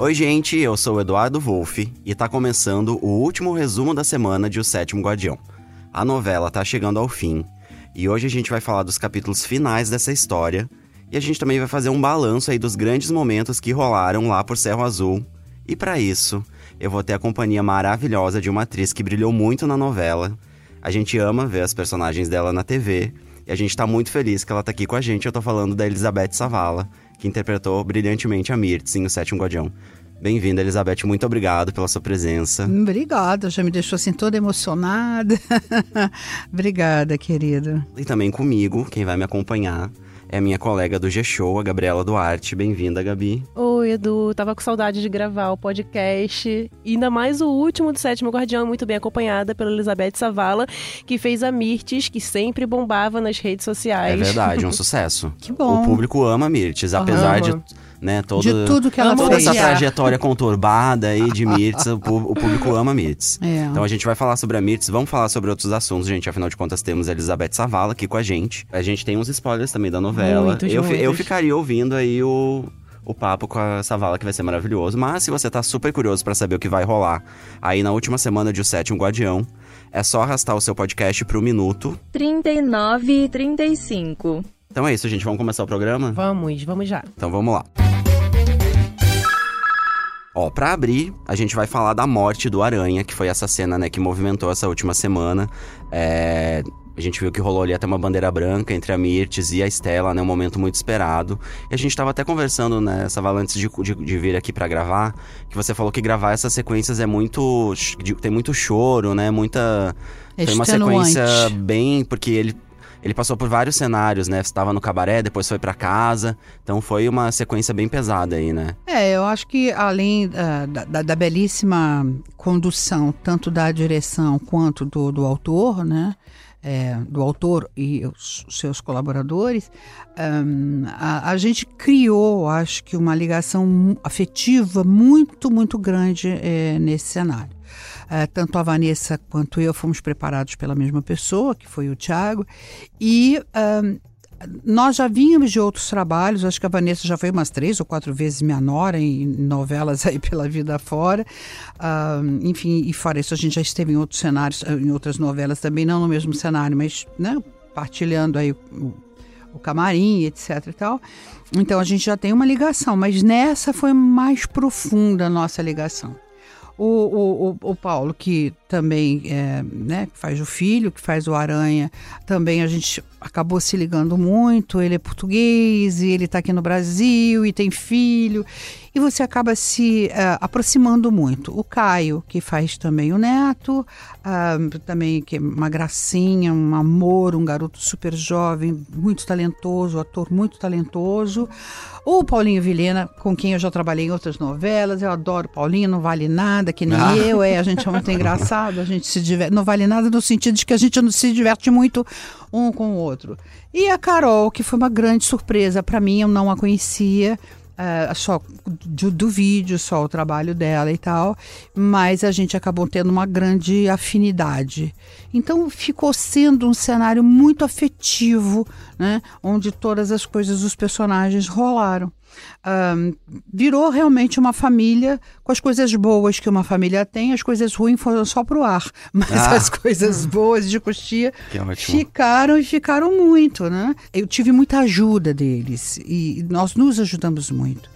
Oi, gente, eu sou o Eduardo Wolff e tá começando o último resumo da semana de O Sétimo Guardião. A novela tá chegando ao fim e hoje a gente vai falar dos capítulos finais dessa história e a gente também vai fazer um balanço aí dos grandes momentos que rolaram lá por Cerro Azul. E para isso, eu vou ter a companhia maravilhosa de uma atriz que brilhou muito na novela. A gente ama ver as personagens dela na TV e a gente tá muito feliz que ela tá aqui com a gente. Eu tô falando da Elizabeth Savala, que interpretou brilhantemente a Mirtz em O Sétimo Guardião. Bem-vinda, Elizabeth. Muito obrigado pela sua presença. Obrigada, já me deixou assim toda emocionada. Obrigada, querido. E também comigo, quem vai me acompanhar é minha colega do G-Show, a Gabriela Duarte. Bem-vinda, Gabi. Oi, Edu. Tava com saudade de gravar o podcast. E ainda mais o último do Sétimo Guardião, muito bem acompanhada pela Elizabeth Savala, que fez a Mirtes, que sempre bombava nas redes sociais. É verdade, um sucesso. que bom. O público ama a Mirtes, apesar de né, todo, de tudo que ela toda fez. essa trajetória conturbada aí de Mirtz, o, o público ama Mirtz. É. Então a gente vai falar sobre a Mirtz, vamos falar sobre outros assuntos, gente. Afinal de contas, temos a Elizabeth Savala aqui com a gente. A gente tem uns spoilers também da novela. Muitos, eu, eu ficaria ouvindo aí o. O papo com a Savala, que vai ser maravilhoso. Mas se você tá super curioso pra saber o que vai rolar aí na última semana de O Sétimo Guardião, é só arrastar o seu podcast pro minuto. 39 e 35. Então é isso, gente. Vamos começar o programa? Vamos, vamos já. Então vamos lá. Ó, pra abrir, a gente vai falar da morte do Aranha, que foi essa cena, né, que movimentou essa última semana. É, A gente viu que rolou ali até uma bandeira branca entre a Mirtes e a Estela, né? Um momento muito esperado. E a gente tava até conversando, né, Savala, antes de, de, de vir aqui pra gravar, que você falou que gravar essas sequências é muito. tem muito choro, né? Muita. Foi uma sequência bem. Porque ele. Ele passou por vários cenários, né? Estava no cabaré, depois foi pra casa. Então foi uma sequência bem pesada aí, né? É, eu acho que além ah, da, da- belíssima condução, tanto da direção quanto do, do autor, né? é, do autor e os seus colaboradores, ahn, a, a gente criou, acho que, uma ligação afetiva muito, muito grande eh, nesse cenário. Eh, tanto a Vanessa quanto eu fomos preparados pela mesma pessoa, que foi o Tiago, e ahn, nós já vínhamos de outros trabalhos, acho que a Vanessa já foi umas três ou quatro vezes minha nora em novelas aí pela vida fora. Ah, enfim, e fora isso, a gente já esteve em outros cenários, em outras novelas também, não no mesmo cenário, mas né, partilhando aí o, o camarim, etc e tal. Então a gente já tem uma ligação, mas nessa foi mais profunda a nossa ligação. O, o, o, Paulo, que também é, né, faz o filho, que faz o Aranha, também a gente acabou se ligando muito. Ele é português e ele está aqui no Brasil e tem filho. E você acaba se eh, aproximando muito. O Caio, que faz também o Neto, ah, também que é uma gracinha, um amor, um garoto super jovem, muito talentoso, ator muito talentoso. O Paulinho Vilhena, com quem eu já trabalhei em outras novelas, eu adoro Paulinho, não vale nada, que nem Ah. eu, é, a gente é muito engraçado, a gente se diverte, não vale nada no sentido de que a gente não se diverte muito um com o outro. E a Carol, que foi uma grande surpresa para mim, eu não a conhecia, eh, só do, do vídeo, só o trabalho dela e tal, mas a gente acabou tendo uma grande afinidade. Então ficou sendo um cenário muito afetivo, né? Onde todas as coisas dos personagens rolaram. Ahn, virou realmente uma família com as coisas boas que uma família tem, as coisas ruins foram só pro ar, mas Ah. as coisas boas de coxia ficaram e ficaram muito, né? Eu tive muita ajuda deles e nós nos ajudamos muito.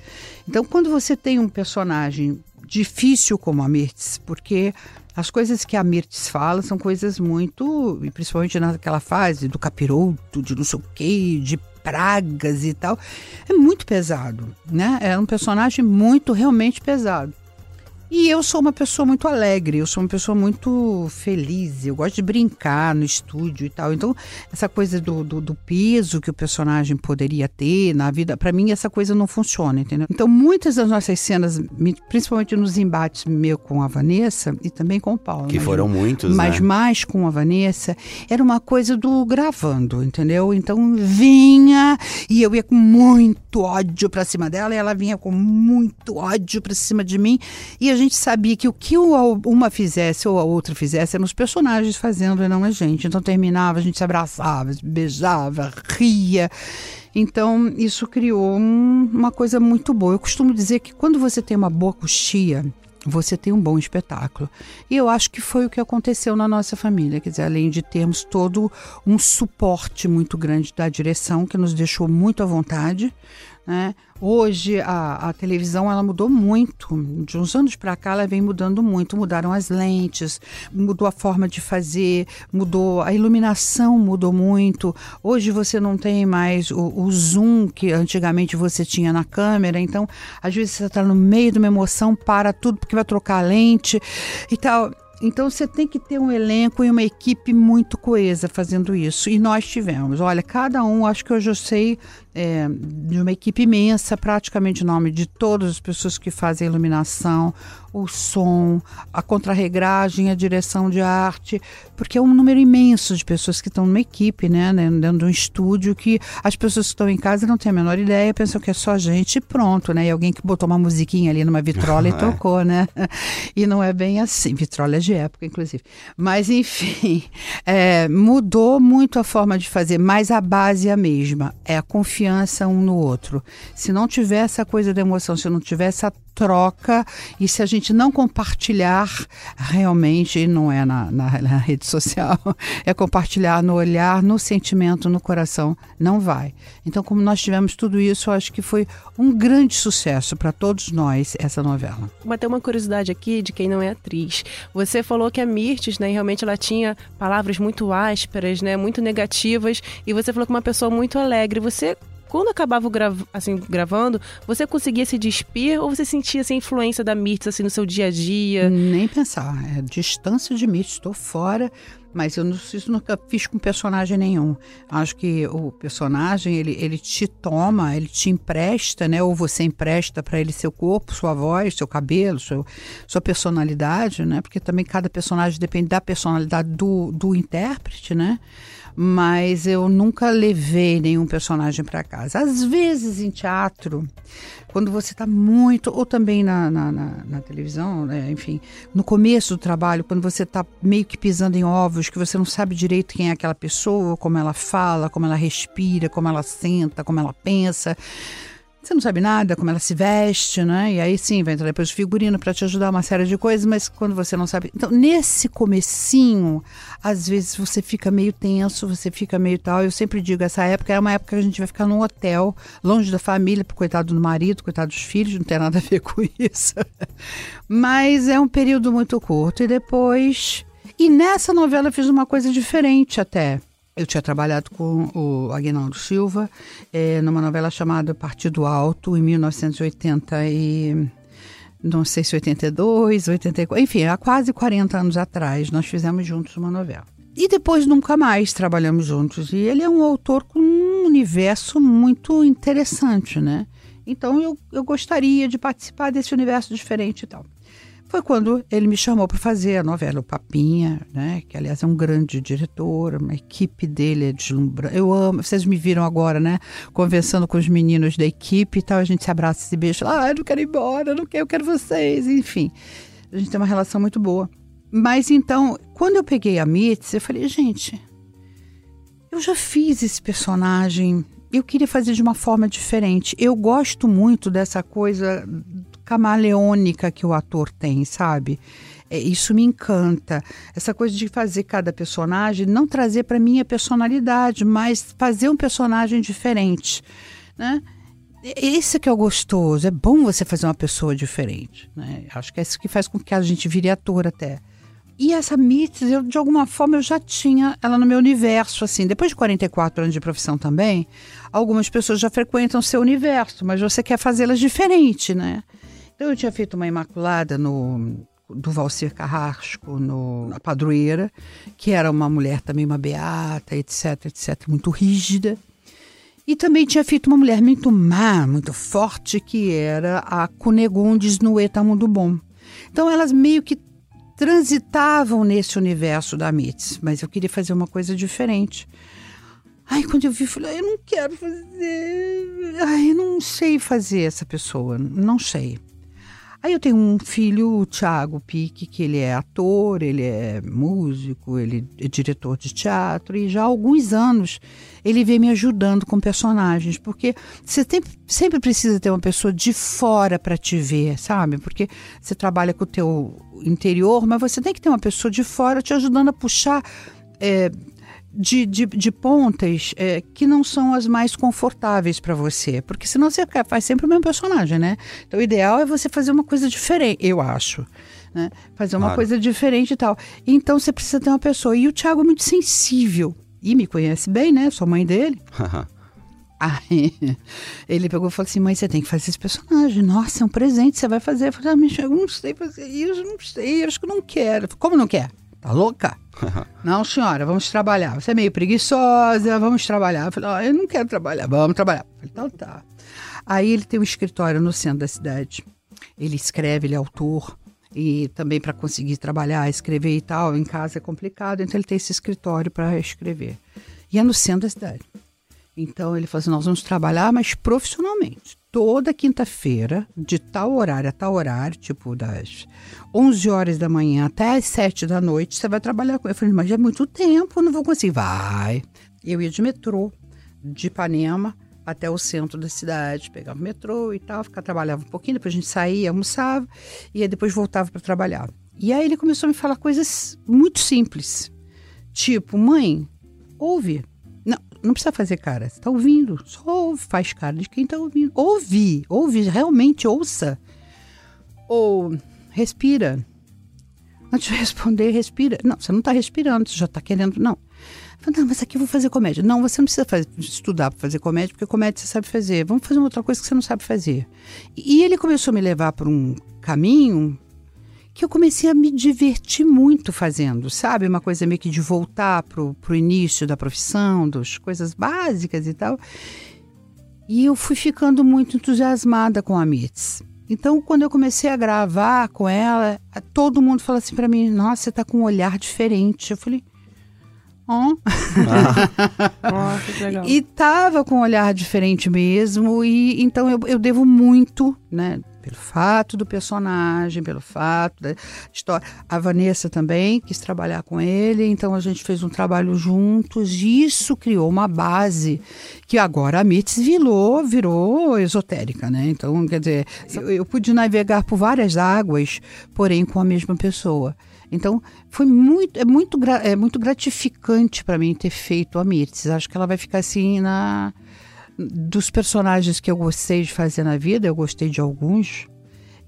Então, quando você tem um personagem difícil como a Mirtz, porque as coisas que a Mirtz fala são coisas muito, e principalmente naquela fase do capiroto, de não sei o quê, de pragas e tal, é muito pesado, né? É um personagem muito, realmente pesado. E eu sou uma pessoa muito alegre, eu sou uma pessoa muito feliz, eu gosto de brincar no estúdio e tal. Então, essa coisa do, do, do peso que o personagem poderia ter na vida, para mim essa coisa não funciona, entendeu? Então, muitas das nossas cenas, me- principalmente nos embates meu com a Vanessa e também com o Paulo. Que mas- foram muitos, mas né? mais com a Vanessa, era uma coisa do gravando, entendeu? Então vinha e eu ia com muito ódio pra cima dela e ela vinha com muito ódio pra cima de mim e a gente sabia que o que uma fizesse ou a outra fizesse eram os personagens fazendo e não a gente. Então terminava, a gente se abraçava, se beijava, ria. Então, isso criou um, uma coisa muito boa. Eu costumo dizer que quando você tem uma boa coxia, você tem um bom espetáculo. E eu acho que foi o que aconteceu na nossa família. Quer dizer, além de termos todo um suporte muito grande da direção, que nos deixou muito à vontade, né? Hoje a, a, televisão ela mudou muito. De uns anos para cá ela vem mudando muito. Mudaram as lentes, mudou a forma de fazer, mudou a iluminação mudou muito. Hoje você não tem mais o, o zoom que antigamente você tinha na câmera. Então às vezes você está no meio de uma emoção, para tudo porque vai trocar a lente e tal. Então você tem que ter um elenco e uma equipe muito coesa fazendo isso. E nós tivemos. Olha, cada um, acho que hoje eu sei é, de uma equipe imensa, praticamente o nome de todas as pessoas que fazem a iluminação, o som, a contrarregragem, a direção de arte, porque é um número imenso de pessoas que estão numa equipe, né, né, dentro de um estúdio, que as pessoas que estão em casa não têm a menor ideia, pensam que é só gente e pronto, né, e alguém que botou uma musiquinha ali numa vitrola e tocou, né, e não é bem assim, vitrola é de época, inclusive. Mas, enfim, é, mudou muito a forma de fazer, mas a base é a mesma, é a confiança confiança um no outro. Se não tiver essa coisa da emoção, se não tiver essa troca e se a gente não compartilhar realmente, não é na, na, na, rede social, é compartilhar no olhar, no sentimento, no coração, não vai. Então, como nós tivemos tudo isso, eu acho que foi um grande sucesso para todos nós essa novela. Mas tem uma curiosidade aqui de quem não é atriz. Você falou que a Mirtes, né, realmente ela tinha palavras muito ásperas, né, muito negativas, e você falou que uma pessoa muito alegre. Você quando acabava assim, gravando, você conseguia se despir ou você sentia essa influência da Mirtz assim, no seu dia a dia? Nem pensar. É distância de Mirtz, estou fora. Mas eu não, isso nunca fiz com personagem nenhum. Acho que o personagem, ele, ele te toma, ele te empresta, né? Ou você empresta para ele seu corpo, sua voz, seu cabelo, seu, sua personalidade, né? Porque também cada personagem depende da personalidade do, do intérprete, né? Mas eu nunca levei nenhum personagem para casa. Às vezes em teatro, quando você está muito, ou também na, na, na, na televisão, né? enfim, no começo do trabalho, quando você está meio que pisando em ovos, que você não sabe direito quem é aquela pessoa, como ela fala, como ela respira, como ela senta, como ela pensa. Você não sabe nada, como ela se veste, né? E aí sim, vai entrar depois o figurino para te ajudar uma série de coisas, mas quando você não sabe. Então, nesse comecinho, às vezes você fica meio tenso, você fica meio tal. Eu sempre digo, essa época é uma época que a gente vai ficar num hotel, longe da família, pro coitado do marido, coitado dos filhos, não tem nada a ver com isso. mas é um período muito curto. E depois. E nessa novela eu fiz uma coisa diferente até. Eu tinha trabalhado com o Aguinaldo Silva é, numa novela chamada Partido Alto, em 1980 e não sei se 82, 84, enfim, há quase 40 anos atrás nós fizemos juntos uma novela. E depois nunca mais trabalhamos juntos. E ele é um autor com um universo muito interessante, né? Então eu, eu gostaria de participar desse universo diferente e tal foi quando ele me chamou para fazer a novela O Papinha, né? Que aliás é um grande diretor, uma equipe dele é deslumbrante. Eu amo, vocês me viram agora, né? Conversando com os meninos da equipe e tal, a gente se abraça e se beija. Ah, eu não quero ir embora, eu não quero, eu quero vocês, enfim. A gente tem uma relação muito boa. Mas então, quando eu peguei a Mitz, eu falei, gente, eu já fiz esse personagem, eu queria fazer de uma forma diferente. Eu gosto muito dessa coisa camaleônica que o ator tem, sabe? É, isso me encanta. Essa coisa de fazer cada personagem, não trazer para mim a personalidade, mas fazer um personagem diferente, né? Esse que é o gostoso. É bom você fazer uma pessoa diferente, né? Acho que é isso que faz com que a gente vire ator até. E essa Mitz, eu, de alguma forma, eu já tinha ela no meu universo, assim. Depois de 44 anos de profissão também, algumas pessoas já frequentam seu universo, mas você quer fazê-las diferente, né? Então eu tinha feito uma Imaculada no do Valcir Carrasco no, na Padroeira, que era uma mulher também, uma beata, etc, etc, muito rígida. E também tinha feito uma mulher muito má, muito forte, que era a Cunegondes no Etamundo Bom. Então elas meio que transitavam nesse universo da Mitz, mas eu queria fazer uma coisa diferente. Ai, quando eu vi, falei, eu não quero fazer. Ai, eu não sei fazer essa pessoa, não sei. Aí eu tenho um filho, o Thiago Pique, que ele é ator, ele é músico, ele é diretor de teatro, e já há alguns anos ele vem me ajudando com personagens, porque você tem, sempre precisa ter uma pessoa de fora para te ver, sabe? Porque você trabalha com o teu interior, mas você tem que ter uma pessoa de fora te ajudando a puxar. É, de, de, de pontas é, que não são as mais confortáveis para você. Porque senão você faz sempre o mesmo personagem, né? Então o ideal é você fazer uma coisa diferente, eu acho. Né? Fazer uma claro. coisa diferente e tal. Então você precisa ter uma pessoa. E o Thiago é muito sensível. E me conhece bem, né? Sou mãe dele. Aí ele pegou e falou assim: mãe, você tem que fazer esse personagem. Nossa, é um presente, você vai fazer. Eu falei, ah, eu não sei fazer isso, não sei, acho que não quero. Como não quer? Tá louca? não, senhora, vamos trabalhar. Você é meio preguiçosa, vamos trabalhar. Eu falei, oh, eu não quero trabalhar, vamos trabalhar. Eu falei, então tá. Aí ele tem um escritório no centro da cidade. Ele escreve, ele é autor. E também para conseguir trabalhar, escrever e tal, em casa é complicado. Então ele tem esse escritório para escrever. E é no centro da cidade. Então ele falou assim: nós vamos trabalhar, mas profissionalmente. Toda quinta-feira, de tal horário a tal horário, tipo das 11 horas da manhã até as 7 da noite, você vai trabalhar com. Eu falei, mas é muito tempo, não vou conseguir. Vai. Eu ia de metrô, de Ipanema até o centro da cidade, pegava o metrô e tal, ficava, trabalhava um pouquinho, depois a gente saía, almoçava, e aí depois voltava para trabalhar. E aí ele começou a me falar coisas muito simples. Tipo, mãe, ouve não precisa fazer cara. Você está ouvindo. Só ouve, faz cara de quem está ouvindo. Ouve, ouve, realmente ouça. Ou respira. Antes de responder, respira. Não, você não está respirando, você já está querendo. Não. Não, mas aqui eu vou fazer comédia. Não, você não precisa fazer, estudar para fazer comédia, porque comédia você sabe fazer. Vamos fazer uma outra coisa que você não sabe fazer. E ele começou a me levar por um caminho que eu comecei a me divertir muito fazendo, sabe? Uma coisa meio que de voltar pro, pro início da profissão, das coisas básicas e tal. E eu fui ficando muito entusiasmada com a Mitz. Então, quando eu comecei a gravar com ela, todo mundo falou assim para mim: Nossa, você tá com um olhar diferente. Eu falei: Oh. Ah. E tava com um olhar diferente mesmo, e então eu, eu devo muito, né? Pelo fato do personagem, pelo fato da história. A Vanessa também quis trabalhar com ele, então a gente fez um trabalho juntos e isso criou uma base que agora a Mitz virou, virou esotérica, né? Então, quer dizer, eu, eu pude navegar por várias águas, porém com a mesma pessoa. Então, foi muito, é muito, é muito gratificante para mim ter feito a Mirtz. Acho que ela vai ficar assim na dos personagens que eu gostei de fazer na vida, eu gostei de alguns.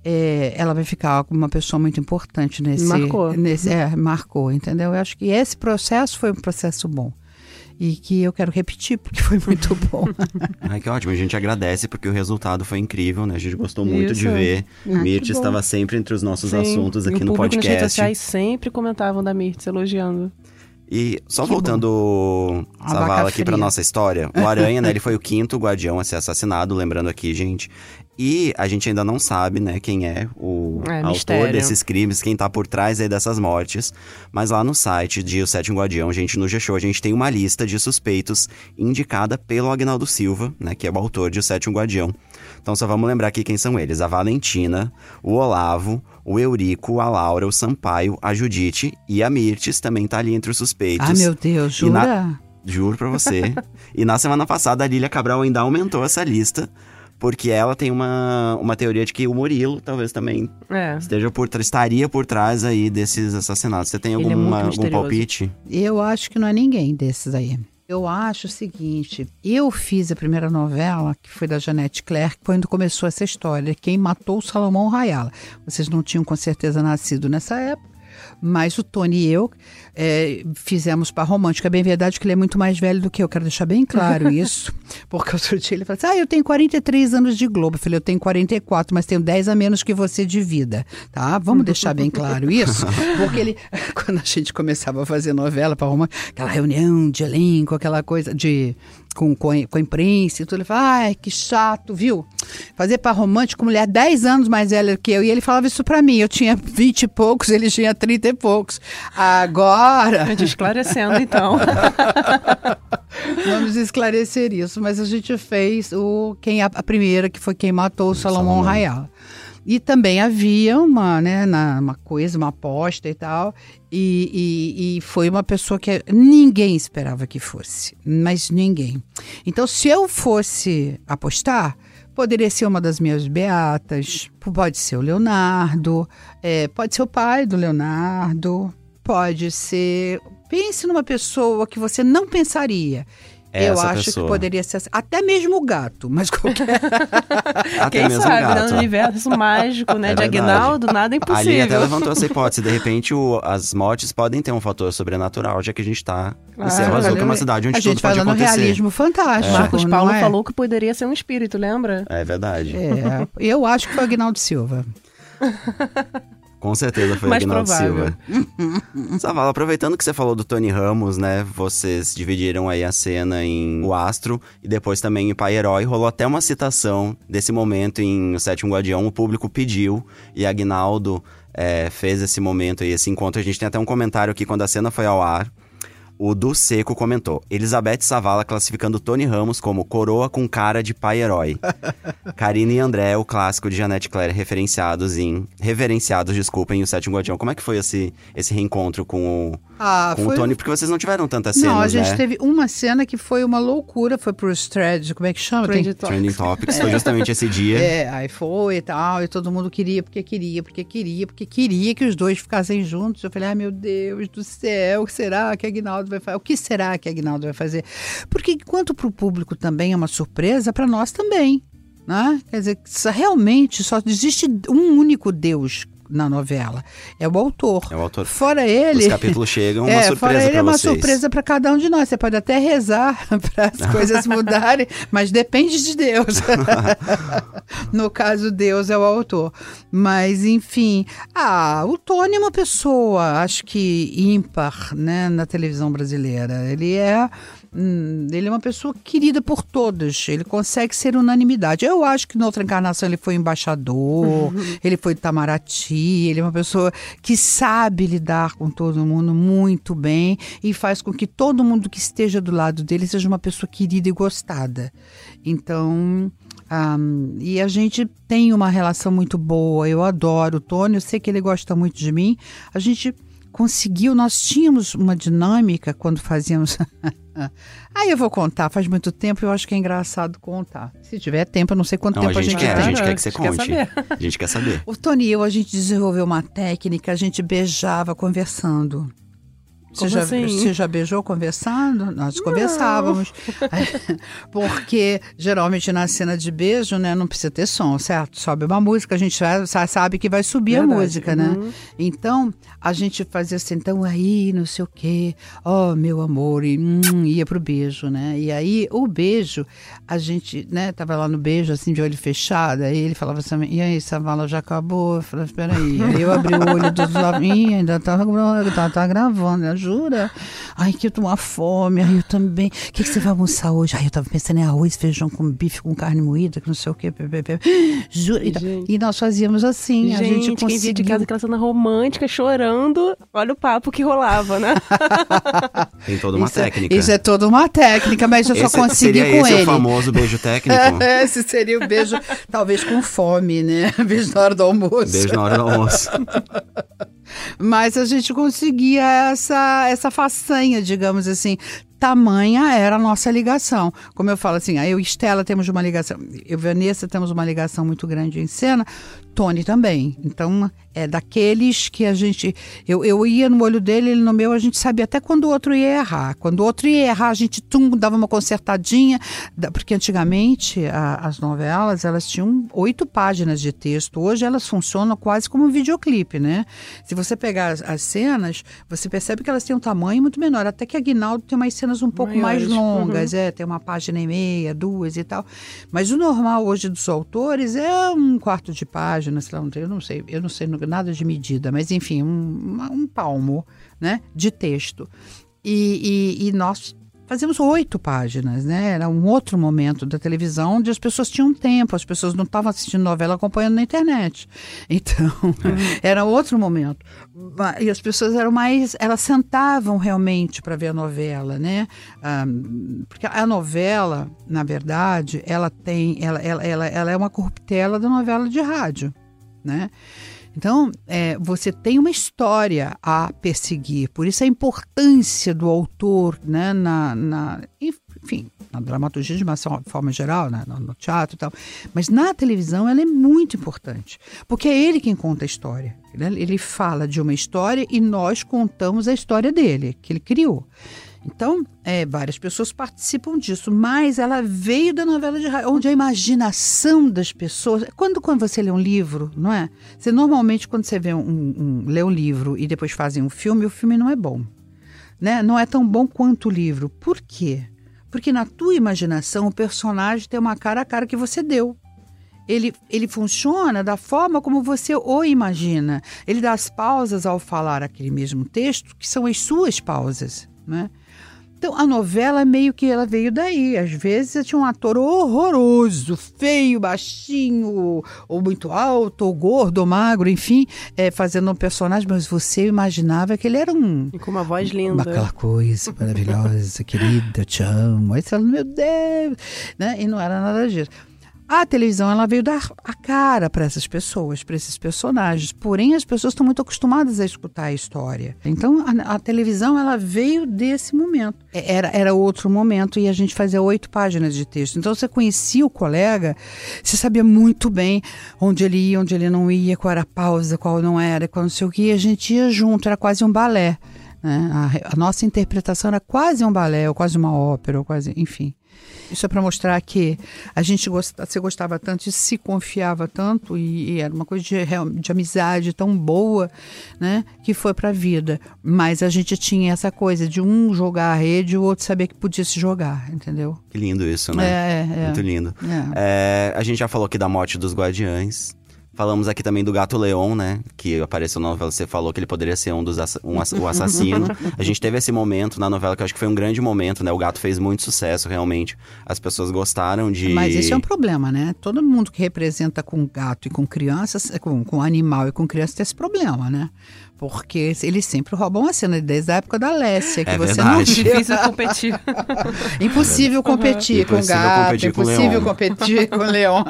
É, ela vai ficar como uma pessoa muito importante nesse. Marcou. Nesse, é, marcou, entendeu? Eu acho que esse processo foi um processo bom. E que eu quero repetir, porque foi muito bom. Ai, que ótimo. A gente agradece porque o resultado foi incrível, né? A gente gostou muito Isso. de ver. Ah, Mirtz estava sempre entre os nossos Sim. assuntos aqui e no podcast. Nas redes sociais sempre comentavam da Mirtz, elogiando. E só que voltando, Zavala, aqui para nossa história, o Aranha, né, ele foi o quinto guardião a ser assassinado, lembrando aqui, gente. E a gente ainda não sabe, né, quem é o é, autor mistério. desses crimes, quem tá por trás aí dessas mortes. Mas lá no site de O Sétimo Guardião, gente, no G-Show, a gente tem uma lista de suspeitos indicada pelo Agnaldo Silva, né, que é o autor de O Sétimo Guardião. Então só vamos lembrar aqui quem são eles: a Valentina, o Olavo, o Eurico, a Laura, o Sampaio, a Judite e a Mirtes também tá ali entre os suspeitos. Ah, meu Deus, jura? Na... Juro pra você. e na semana passada a Lília Cabral ainda aumentou essa lista porque ela tem uma, uma teoria de que o Murilo talvez também é. esteja por estaria por trás aí desses assassinatos. Você tem é alguma, é algum palpite? Eu acho que não é ninguém desses aí. Eu acho o seguinte, eu fiz a primeira novela, que foi da Janete Clerc, quando começou essa história, Quem Matou o Salomão Rayala. Vocês não tinham com certeza nascido nessa época, mas o Tony e eu é, fizemos para romântica. É bem verdade que ele é muito mais velho do que eu, quero deixar bem claro isso. Porque outro dia ele falou assim: ah, eu tenho 43 anos de Globo. Eu falei, eu tenho 44, mas tenho 10 a menos que você de vida, tá? Vamos deixar bem claro isso. Porque ele, quando a gente começava a fazer novela para romântica, aquela reunião de elenco, aquela coisa de com, com, com a imprensa e tudo. Ele fala, ai, que chato, viu? Fazer para romântico, mulher 10 anos mais velha que eu. E ele falava isso para mim. Eu tinha 20 e poucos, ele tinha 30 e poucos. Agora. A gente esclarecendo, então. Vamos esclarecer isso. Mas a gente fez o quem a, a primeira, que foi quem matou o Salomão, Salomão. Rayala. E também havia uma, né, uma coisa, uma aposta e tal. E, e, e, foi uma pessoa que ninguém esperava que fosse, mas ninguém. Então, se eu fosse apostar, poderia ser uma das minhas beatas, pode ser o Leonardo, é, pode ser o pai do Leonardo, pode ser. Pense numa pessoa que você não pensaria. É eu acho pessoa. que poderia ser assim. até mesmo o gato, mas qualquer. até Quem mesmo sabe, gato. né? No universo mágico, né? É de Aguinaldo, nada é impossível. Ali até levantou essa hipótese. De repente, o, as mortes podem ter um fator sobrenatural, já que a gente está claro, em Serra Azul, que é uma cidade onde a tudo pode acontecer. no realismo fantástico. É. Marcos Paulo é? falou que poderia ser um espírito, lembra? É verdade. É, eu acho que foi Aguinaldo Silva. Com certeza foi Mais Aguinaldo Silva. Savala, aproveitando que você falou do Tony Ramos, né? Vocês dividiram aí a cena em O Astro e depois também em Pai Herói. Rolou até uma citação desse momento em O Sétimo Guardião. O público pediu e Agnaldo é, fez esse momento aí, esse encontro. A gente tem até um comentário aqui quando a cena foi ao ar. O do Seco comentou: Elizabeth Savala classificando Tony Ramos como coroa com cara de pai herói. Karina e André, o clássico de Janete Claire, referenciados em. Reverenciados, desculpem, o Sétimo Guardião. Como é que foi esse, esse reencontro com o, ah, com foi... o Tony? Porque vocês não tiveram tantas cenas. Não, a gente né? teve uma cena que foi uma loucura, foi pro Thread, como é que chama? Trending Topics. Trending Topics, foi justamente esse dia. É, aí foi e tal, e todo mundo queria, porque queria, porque queria, porque queria que os dois ficassem juntos. Eu falei, ai meu Deus do céu, o que será que Aguinaldo vai fazer? O que será que Aguinaldo vai fazer? Porque enquanto para o público também é uma surpresa, para nós também. Né? Quer dizer, realmente só existe um único Deus na novela. É o autor. É o autor. Fora ele. Os capítulos chegam, uma é, surpresa Fora ele é uma vocês. surpresa para cada um de nós. Você pode até rezar para as coisas mudarem, mas depende de Deus. no caso, Deus é o autor. Mas, enfim. Ah, o Tony é uma pessoa, acho que ímpar, né, na televisão brasileira. Ele é Hum, ele é uma pessoa querida por todos. Ele consegue ser unanimidade. Eu acho que na outra encarnação ele foi embaixador, uhum. ele foi Itamaraty, ele é uma pessoa que sabe lidar com todo mundo muito bem e faz com que todo mundo que esteja do lado dele seja uma pessoa querida e gostada. Então, um, e a gente tem uma relação muito boa. Eu adoro o Tony, eu sei que ele gosta muito de mim. A gente conseguiu, nós tínhamos uma dinâmica quando fazíamos. Aí eu vou contar, faz muito tempo, eu acho que é engraçado contar. Se tiver tempo, eu não sei quanto não, tempo a gente, a gente quer. tem. A gente quer que você conte. A gente quer saber. O Tony e eu, a gente desenvolveu uma técnica, a gente beijava conversando. Você já, assim? você já beijou conversando? Nós não. conversávamos. Porque geralmente na cena de beijo, né, não precisa ter som, certo? Sobe uma música, a gente já sabe que vai subir Verdade. a música, né? Uhum. Então, a gente fazia assim, então aí, não sei o quê, oh, meu amor, e hum, ia pro beijo, né? E aí, o beijo, a gente, né, tava lá no beijo, assim, de olho fechado, aí ele falava assim, e aí, essa mala já acabou? Eu falei, peraí. Aí eu abri o olho dos lavinhos, ainda tava, tava, tava gravando, né? Jura? Ai, que eu tô uma fome, ai, eu também. O que, que você vai almoçar hoje? Ai, eu tava pensando em arroz, feijão com bife, com carne moída, que não sei o quê. Jura? E, nós fazíamos assim, gente, a gente conseguiu... quem via de casa aquela cena romântica, chorando, olha o papo que rolava, né? Tem toda uma isso técnica. É, isso é toda uma técnica, mas eu esse só consegui seria com esse ele. o famoso beijo técnico? esse seria o beijo, talvez com fome, né? Beijo na hora do almoço. Beijo na hora do almoço. Mas a gente conseguia essa, essa façanha, digamos assim. Tamanha era a nossa ligação. Como eu falo assim, eu e Estela temos uma ligação, eu e Vanessa temos uma ligação muito grande em cena, Tony também. Então, é daqueles que a gente. Eu, eu ia no olho dele, ele no meu, a gente sabia até quando o outro ia errar. Quando o outro ia errar, a gente tum, dava uma consertadinha. Porque antigamente a, as novelas elas tinham oito páginas de texto. Hoje elas funcionam quase como um videoclipe, né? Se você pegar as, as, cenas, você percebe que elas têm um tamanho muito menor. Até que a Guinaldo tem umas cenas um pouco Maiores. mais longas, uhum. é, tem uma página e meia, duas e tal. Mas o normal hoje dos autores é um quarto de página página, sei lá, eu não sei, eu não sei nada de medida, mas enfim, um, um palmo né, de texto. E, e, e nós fazíamos oito páginas, né? Era um outro momento da televisão onde as pessoas tinham tempo, as pessoas não estavam assistindo novela acompanhando na internet. Então, é. era outro momento. E as pessoas eram mais, elas sentavam realmente para ver a novela, né? Um, porque a novela, na verdade, ela tem, ela, ela, ela, ela é uma corruptela da novela de rádio. né? Então, é, você tem uma história a perseguir, por isso a importância do autor, né, na, na enfim, na dramaturgia de uma forma geral, né, no teatro e tal, mas na televisão ela é muito importante, porque é ele quem conta a história. Né? Ele fala de uma história e nós contamos a história dele, que ele criou. Então, é, várias pessoas participam disso, mas ela veio da novela de rádio, onde a imaginação das pessoas. Quando, quando você lê um livro, não é? Você normalmente, quando você vê um, um, lê um livro e depois fazem um filme, o filme não é bom. Né? Não é tão bom quanto o livro. Por quê? Porque na tua imaginação o personagem tem uma cara a cara que você deu. Ele, ele funciona da forma como você o imagina. Ele dá as pausas ao falar aquele mesmo texto, que são as suas pausas. Né? Então a novela meio que ela veio daí. Às vezes tinha um ator horroroso, feio, baixinho, ou muito alto, ou gordo, ou magro, enfim, é, fazendo um personagem, mas você imaginava que ele era um. E com uma voz linda. Aquela coisa maravilhosa, querida, te amo. Aí você fala, meu Deus! Né? E não era nada disso. A televisão ela veio dar a cara para essas pessoas, para esses personagens. Porém, as pessoas estão muito acostumadas a escutar a história. Então, a, a, televisão ela veio desse momento. É, era, era outro momento e a gente fazia oito páginas de texto. Então, você conhecia o colega, você sabia muito bem onde ele ia, onde ele não ia, qual era a pausa, qual não era, qual não sei o que. E a gente ia junto, era quase um balé. Né? A, a nossa interpretação era quase um balé, ou quase uma ópera, ou quase, enfim. Isso é para mostrar que a gente gosta, se gostava tanto e se confiava tanto e, e, era uma coisa de, de amizade tão boa, né, que foi para a vida. Mas a gente tinha essa coisa de um jogar a rede e o outro saber que podia se jogar, entendeu? Que lindo isso, né? É, é. Muito lindo. É. É, a gente já falou aqui da morte dos guardiães. Falamos aqui também do Gato Leão, né? Que apareceu na novela, você falou que ele poderia ser um dos um, o assassino. a gente teve esse momento na novela que eu acho que foi um grande momento, né? O gato fez muito sucesso, realmente. As pessoas gostaram de. Mas esse é um problema, né? Todo mundo que representa com gato e com crianças, com, com animal e com criança tem esse problema, né? Porque eles sempre roubam a cena, desde a época da Lécia, que é você verdade. não Difícil competir. impossível competir uhum. com impossível gato, competir com impossível leão. competir com leão.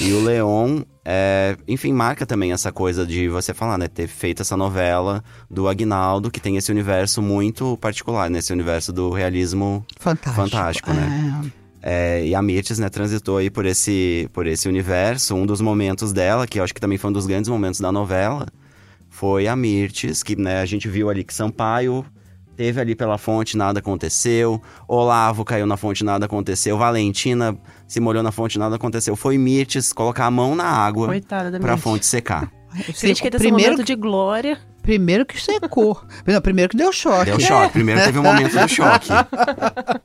E o Leon, é, enfim, marca também essa coisa de você falar, né? Ter feito essa novela do Agnaldo, que tem esse universo muito particular, nesse universo do realismo Fantástico. fantástico, né? É. É, e a Mirtes, né, transitou aí por esse, por esse universo. Um dos momentos dela, que eu acho que também foi um dos grandes momentos da novela, foi a Mirtes, que né, a gente viu ali que Sampaio teve ali pela fonte, nada aconteceu. Olavo caiu na fonte, nada aconteceu. Valentina se molhou na fonte, nada aconteceu. Foi Mirtes colocar a mão na água Coitada da pra Mirtes. fonte secar. Crítica desse primeiro, momento de glória. primeiro que secou. Não, primeiro que deu choque. Deu choque. Primeiro teve um momento do choque.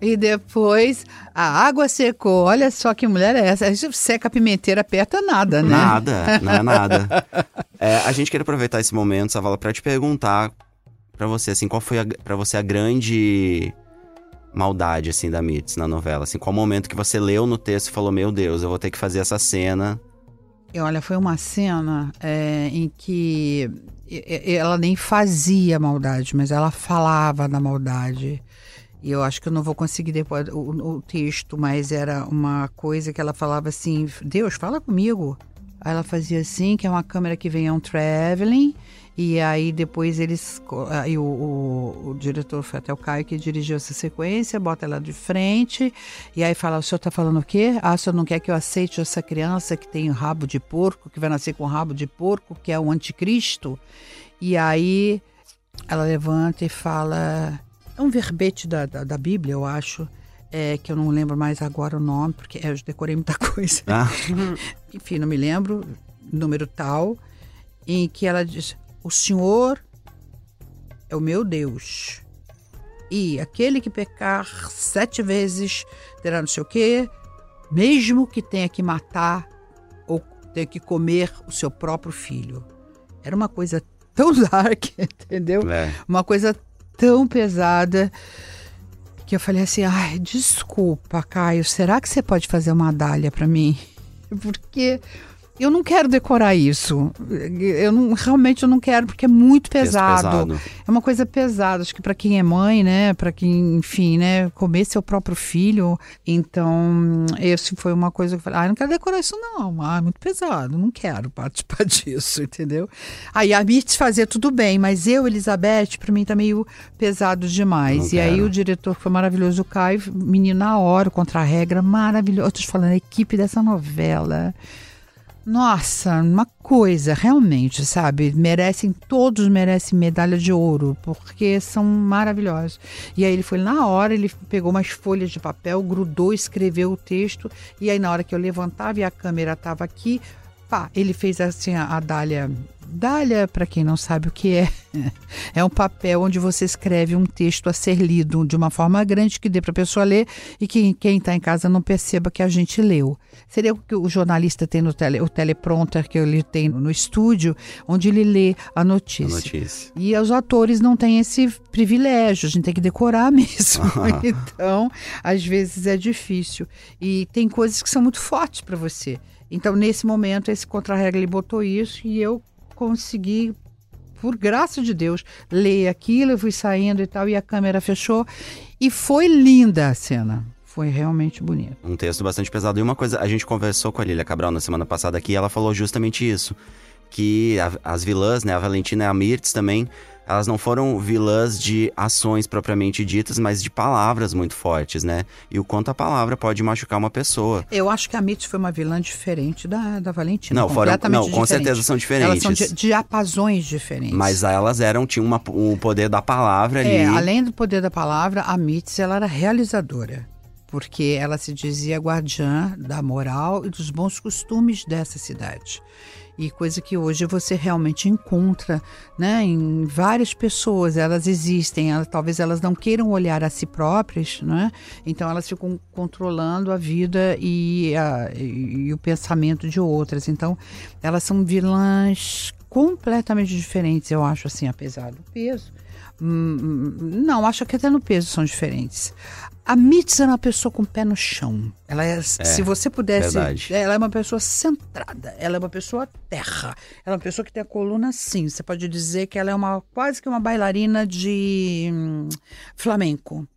E depois a água secou. Olha só que mulher é essa. Isso seca a pimenteira, aperta nada, né? Nada, não é nada. É, a gente quer aproveitar esse momento, Savala, pra te perguntar pra você, assim, qual foi a, pra você a grande maldade, assim, da Mirtz na novela? Assim, qual momento que você leu no texto e falou, meu Deus, eu vou ter que fazer essa cena. E olha, foi uma cena é, em que ela nem fazia maldade, mas ela falava da maldade. E eu acho que eu não vou conseguir depois o, o texto, mas era uma coisa que ela falava assim: Deus, fala comigo. Aí ela fazia assim, que é uma câmera que vem um traveling, e aí depois eles. Aí o, o, o diretor foi até o Caio que dirigiu essa sequência, bota ela de frente, e aí fala: o senhor tá falando o quê? Ah, o senhor não quer que eu aceite essa criança que tem rabo de porco, que vai nascer com rabo de porco, que é o anticristo? E aí ela levanta e fala. É um verbete da, da, da Bíblia, eu acho. É, que eu não lembro mais agora o nome, porque é, eu decorei muita coisa Ah, enfim, não me lembro, número tal, em que ela diz: O Senhor é o meu Deus. E aquele que pecar sete vezes terá não sei o quê, mesmo que tenha que matar ou tenha que comer o seu próprio filho. Era uma coisa tão dark, entendeu? é. uma coisa tão pesada que eu falei assim: ai, desculpa, Caio, será que você pode fazer uma dália para mim? Porque eu não quero decorar isso. Eu não, realmente eu não quero porque é muito pesado. pesado. É uma coisa pesada, acho que para quem é mãe, né, para quem, enfim, né, comer seu próprio filho. Então, esse foi uma coisa que eu falei: "Ah, eu não quero decorar isso não. Ah, é muito pesado, não quero participar disso", entendeu? Aí a Mirtz fazia tudo bem, mas eu, Elizabeth, para mim tá meio pesado demais. Não e aí quero. o diretor foi maravilhoso, o Caio, menino na hora, contra a regra, maravilhoso. Eu tô te falando, a equipe dessa novela. Nossa, uma coisa, realmente, sabe? Merecem, todos merecem medalha de ouro, porque são maravilhosos. E aí ele foi na hora, ele pegou umas folhas de papel, grudou, escreveu o texto, e aí na hora que eu levantava e a câmera estava aqui, pá, ele fez assim a, a dália. Dália, para quem não sabe o que é, é um papel onde você escreve um texto a ser lido de uma forma grande que dê para a pessoa ler e que quem está em casa não perceba que a gente leu. Seria o que o jornalista tem no tele, o teleprompter que ele tem no estúdio, onde ele lê a A notícia. notícia. E os atores não têm esse privilégio, a gente tem que decorar mesmo. então, às vezes é difícil. E tem coisas que são muito fortes para você. Então, nesse momento, esse contra-regra ele botou isso e eu consegui, por graça de Deus, ler aquilo, eu fui saindo e tal, e a câmera fechou. E foi linda a cena. Foi realmente bonito. Um texto bastante pesado. E uma coisa, a gente conversou com a Lilia Cabral na semana passada aqui e ela falou justamente isso. Que a- as vilãs, né, a Valentina e a Mirtz também, elas não foram vilãs de ações propriamente ditas, mas de palavras muito fortes, né? E o quanto a palavra pode machucar uma pessoa. Eu acho que a Mitch foi uma vilã diferente da, da Valentina. Não, foram, não, com diferente. certeza são Elas diferentes. são de diapasões diferentes. Mas elas eram, tinham uma, o poder da palavra ali. É, além do poder da palavra, a Mitz ela era realizadora, porque ela se dizia guardiã da moral e dos bons costumes dessa cidade. E coisa que hoje você realmente encontra né, em várias pessoas, elas existem, elas, talvez elas não queiram olhar a si próprias, né? então elas ficam controlando a vida e, a- e- o pensamento de outras. Então elas são vilãs completamente diferentes, eu acho, assim, apesar do peso. Hum, hum, não, acho que até no peso são diferentes. A Mitz é uma pessoa com o pé no chão. Ela é, se você pudesse, verdade. ela é uma pessoa centrada. Ela é uma pessoa terra. Ela é uma pessoa que tem a coluna assim. Você pode dizer que ela é uma quase que uma bailarina de hum, flamenco.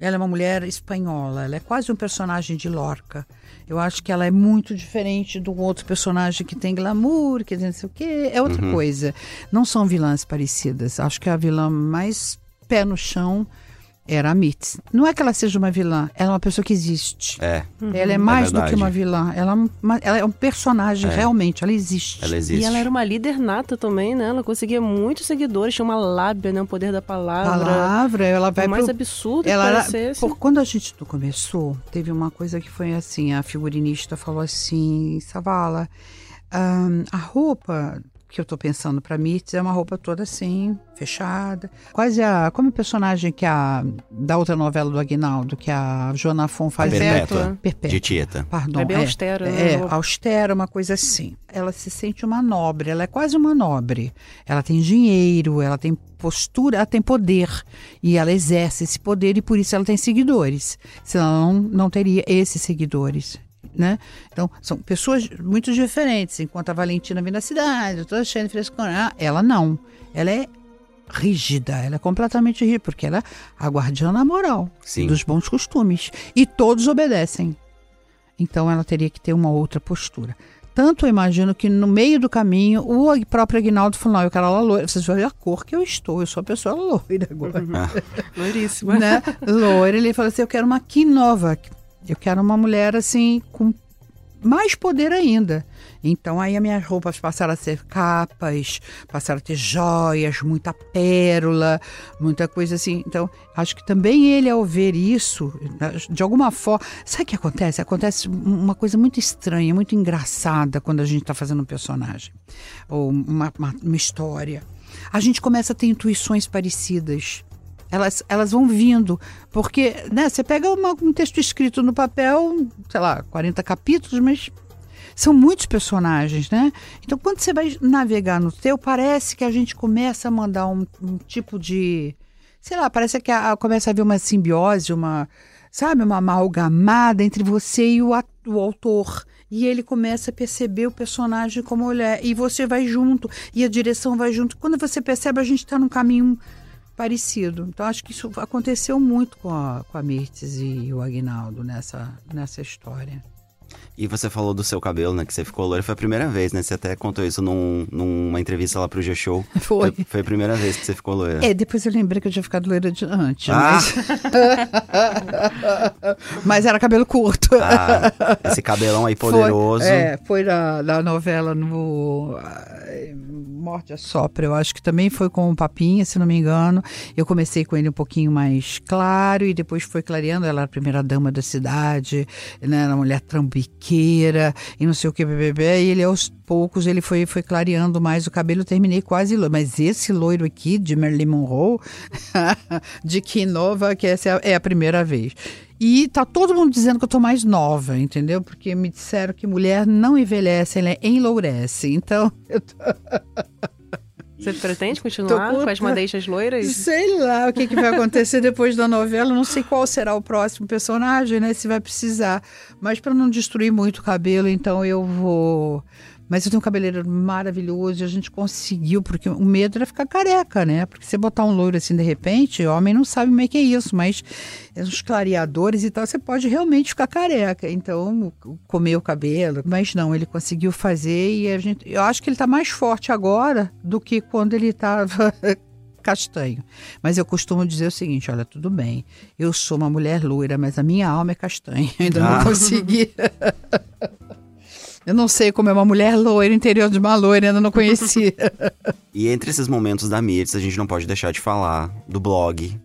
Ela é uma mulher espanhola. Ela é quase um personagem de Lorca. Eu acho que ela é muito diferente do outro personagem que tem glamour, que tem não sei o quê. É outra coisa. Não são vilãs parecidas. Acho que a vilã mais pé no chão era a Mitz. Não é que ela seja uma vilã, ela é uma pessoa que existe. É, Ela é mais do que uma vilã. Ela é, uma- ela é um personagem, realmente. Ela existe. ela existe. E ela era uma líder nata também, né? Ela conseguia muitos seguidores, tinha uma lábia, né? O poder da palavra. Palavra, ela vai Por mais pro- absurdo ela que era, parecesse. por, quando a gente começou, teve uma coisa que foi assim, a figurinista falou assim, Savala, ahn, a roupa que eu tô pensando pra Mitz é uma roupa toda assim, fechada, quase a, como o personagem que a, da outra novela do Aguinaldo, que a Joana Fon fazia. Perpétua. Perpétua. De Tieta. Pardon, É bem austera, né? É, austera, uma coisa assim. Ela se sente uma nobre, ela é quase uma nobre. Ela tem dinheiro, ela tem postura, ela tem poder. E ela exerce esse poder e por isso ela tem seguidores. Senão ela não, não teria esses seguidores. Né? Então, são pessoas muito diferentes. Enquanto a Valentina vem da cidade, toda cheia de frescura, ela não. Ela é rígida, ela é completamente rígida, porque ela é a guardiã da moral, Sim. dos bons costumes. E todos obedecem. Então ela teria que ter uma outra postura. Tanto eu imagino que no meio do caminho, o próprio Aguinaldo falou: não, eu quero ela loira. Vocês vão ver a cor que eu estou, eu sou a pessoa loira agora. Loiríssima. né? Loira. Ele falou assim: eu quero uma Kim nova. Eu quero uma mulher assim, com mais poder ainda. Então aí as minhas roupas passaram a ser capas, passaram a ter joias, muita pérola, muita coisa assim. Então, acho que também ele, ao ver isso, de alguma forma. Sabe o que acontece? Acontece uma coisa muito estranha, muito engraçada quando a gente está fazendo um personagem ou uma, uma, uma história. A gente começa a ter intuições parecidas. Elas, elas vão vindo. Porque, né, você pega uma- um texto escrito no papel, sei lá, 40 capítulos, mas são muitos personagens, né? Então, quando você vai navegar no teu, parece que a gente começa a mandar um, um tipo de. Sei lá, parece que a- começa a haver uma simbiose, uma. Sabe, uma amalgamada entre você e o, a- o autor. E ele começa a perceber o personagem como mulher. E você vai junto, e a direção vai junto. Quando você percebe, a gente está num caminho parecido. Então, acho que isso aconteceu muito com a, com a Mirtes e o Agnaldo nessa, nessa história. E você falou do seu cabelo, né? Que você ficou loira. Foi a primeira vez, né? Você até contou isso num, numa entrevista lá pro G-Show. Foi. foi. foi. a primeira vez que você ficou loira. É, depois eu lembrei que eu tinha ficado loira de antes. Ah. Mas... mas era cabelo curto. Ah, esse cabelão aí poderoso. Foi, é, foi da, da novela no Morte a Sopra. Eu acho que também foi com o Papinha, se não me engano. Eu comecei com ele um pouquinho mais claro e depois foi clareando. Ela era a primeira dama da cidade, né? Era uma mulher trambiqueira e não sei o que, bebê. E ele aos poucos ele foi, foi clareando mais o cabelo. Terminei quase loiro. Mas esse loiro aqui, de Marilyn Monroe, de Quinova, que essa é a, é a primeira vez. E tá todo mundo dizendo que eu tô mais nova, entendeu? Porque me disseram que mulher não envelhece, ela enlourece. Então, eu tô... Você pretende continuar com as madeixas loiras? Sei lá o que, que vai acontecer depois da novela. Não sei qual será o próximo personagem, né? Se vai precisar. Mas para não destruir muito o cabelo, então eu vou mas eu tenho um cabeleireiro maravilhoso e a gente conseguiu, porque o medo era ficar careca, né? Porque você botar um loiro assim de repente, o homem não sabe é que é isso, mas os clareadores e tal, você pode realmente ficar careca. Então, comer o cabelo. Mas não, ele conseguiu fazer e a gente. Eu acho que ele está mais forte agora do que quando ele estava. castanho. Mas eu costumo dizer o seguinte: olha, tudo bem, eu sou uma mulher loira, mas a minha alma é castanha. Ainda ah. não consegui. Eu não sei como é uma mulher loira, interior de uma loira, ainda não conhecia. e entre esses momentos da Mirtz, a gente não pode deixar de falar do blog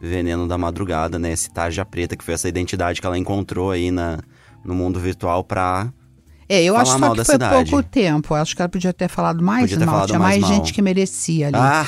Veneno da Madrugada, né? Esse Tarja Preta, que foi essa identidade que ela encontrou aí na, no mundo virtual pra é, eu acho só que foi cidade. pouco tempo. Acho que ela podia ter falado mais podia mal. Falado Tinha mais, mais gente que merecia ali. Ah.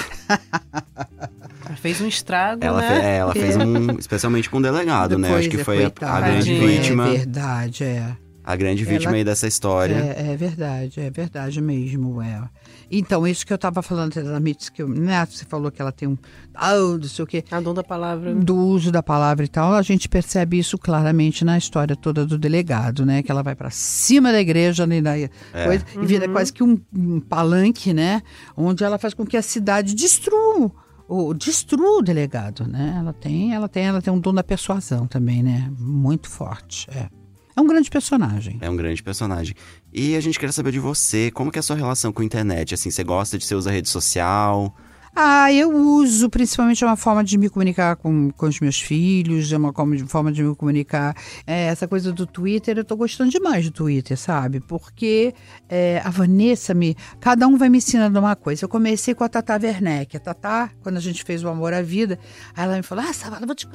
ela fez um estrago, ela né? Fez, é, ela fez um... Especialmente com o delegado, Depois, né? Acho que foi a, a, grande vítima. É verdade, é a grande vítima Ela, aí dessa história. É, é, verdade, é verdade mesmo. É. Então, isso que eu estava falando da Mitz, que né, você falou que ela tem um. Ah, não sei o quê. A dom da palavra. Do uso da palavra e tal. A gente percebe isso claramente na história toda do delegado, né? Que ela vai para cima da igreja né, da é. coisa, uhum. e vira uhum. quase que um, um palanque, né? Onde ela faz com que a cidade destrua o destrua o delegado, né? Ela tem, ela tem, ela tem um dom da persuasão também, né? Muito forte. É. É um grande personagem. É um grande personagem. E a gente quer saber de você, como que é a sua relação com a internet? Assim, você gosta de você usa rede social? Ah, eu uso, principalmente é uma forma de me comunicar com, com os meus filhos, é uma forma de me comunicar. É, essa coisa do Twitter, eu tô gostando demais do Twitter, sabe? Porque é, a Vanessa me. Cada um vai me ensinando uma coisa. Eu comecei com a Tata Werneck. A Tata, quando a gente fez o Amor à Vida, ela me falou: Ah, Savana, vou te...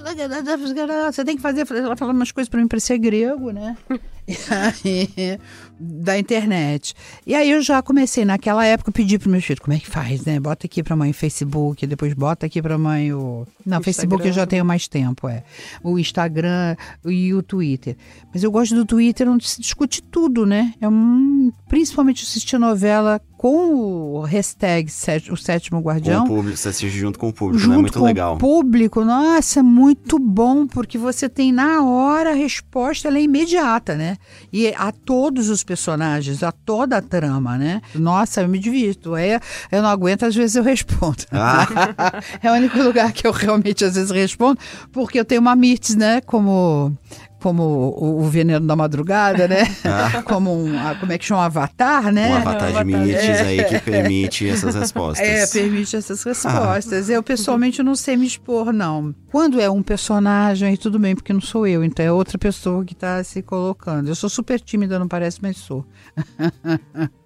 você tem que fazer. Ela falou umas coisas para mim parecer grego, né? aí, da internet. E aí eu já comecei, naquela época, eu pedi pro meu filho, como é que faz, né? Bota aqui pra mãe o Facebook, depois bota aqui pra mãe o... Não, o Facebook eu já tenho mais tempo, é. O Instagram e o Twitter. Mas eu gosto do Twitter onde se discute tudo, né? É um... Principalmente assistir novela com o hashtag O Sétimo Guardião. Com o público, você assiste junto com o público, junto né? Muito com legal. O público, nossa, é muito bom, porque você tem na hora a resposta, ela é imediata, né? E a todos os personagens, a toda a trama, né? Nossa, eu me divirto. É, eu não aguento, às vezes eu respondo. Ah. é o único lugar que eu realmente às vezes respondo, porque eu tenho uma Mirtz, né? Como como o, o, veneno da madrugada, né? Ah. Como um, como é que chama, um avatar, né? Um avatar de mites é. aí que permite essas respostas. É, permite essas respostas. Ah. Eu pessoalmente não sei me expor, não. Quando é um personagem, aí tudo bem, porque não sou eu, então é outra pessoa que está se colocando. Eu sou super tímida, não parece, mas sou.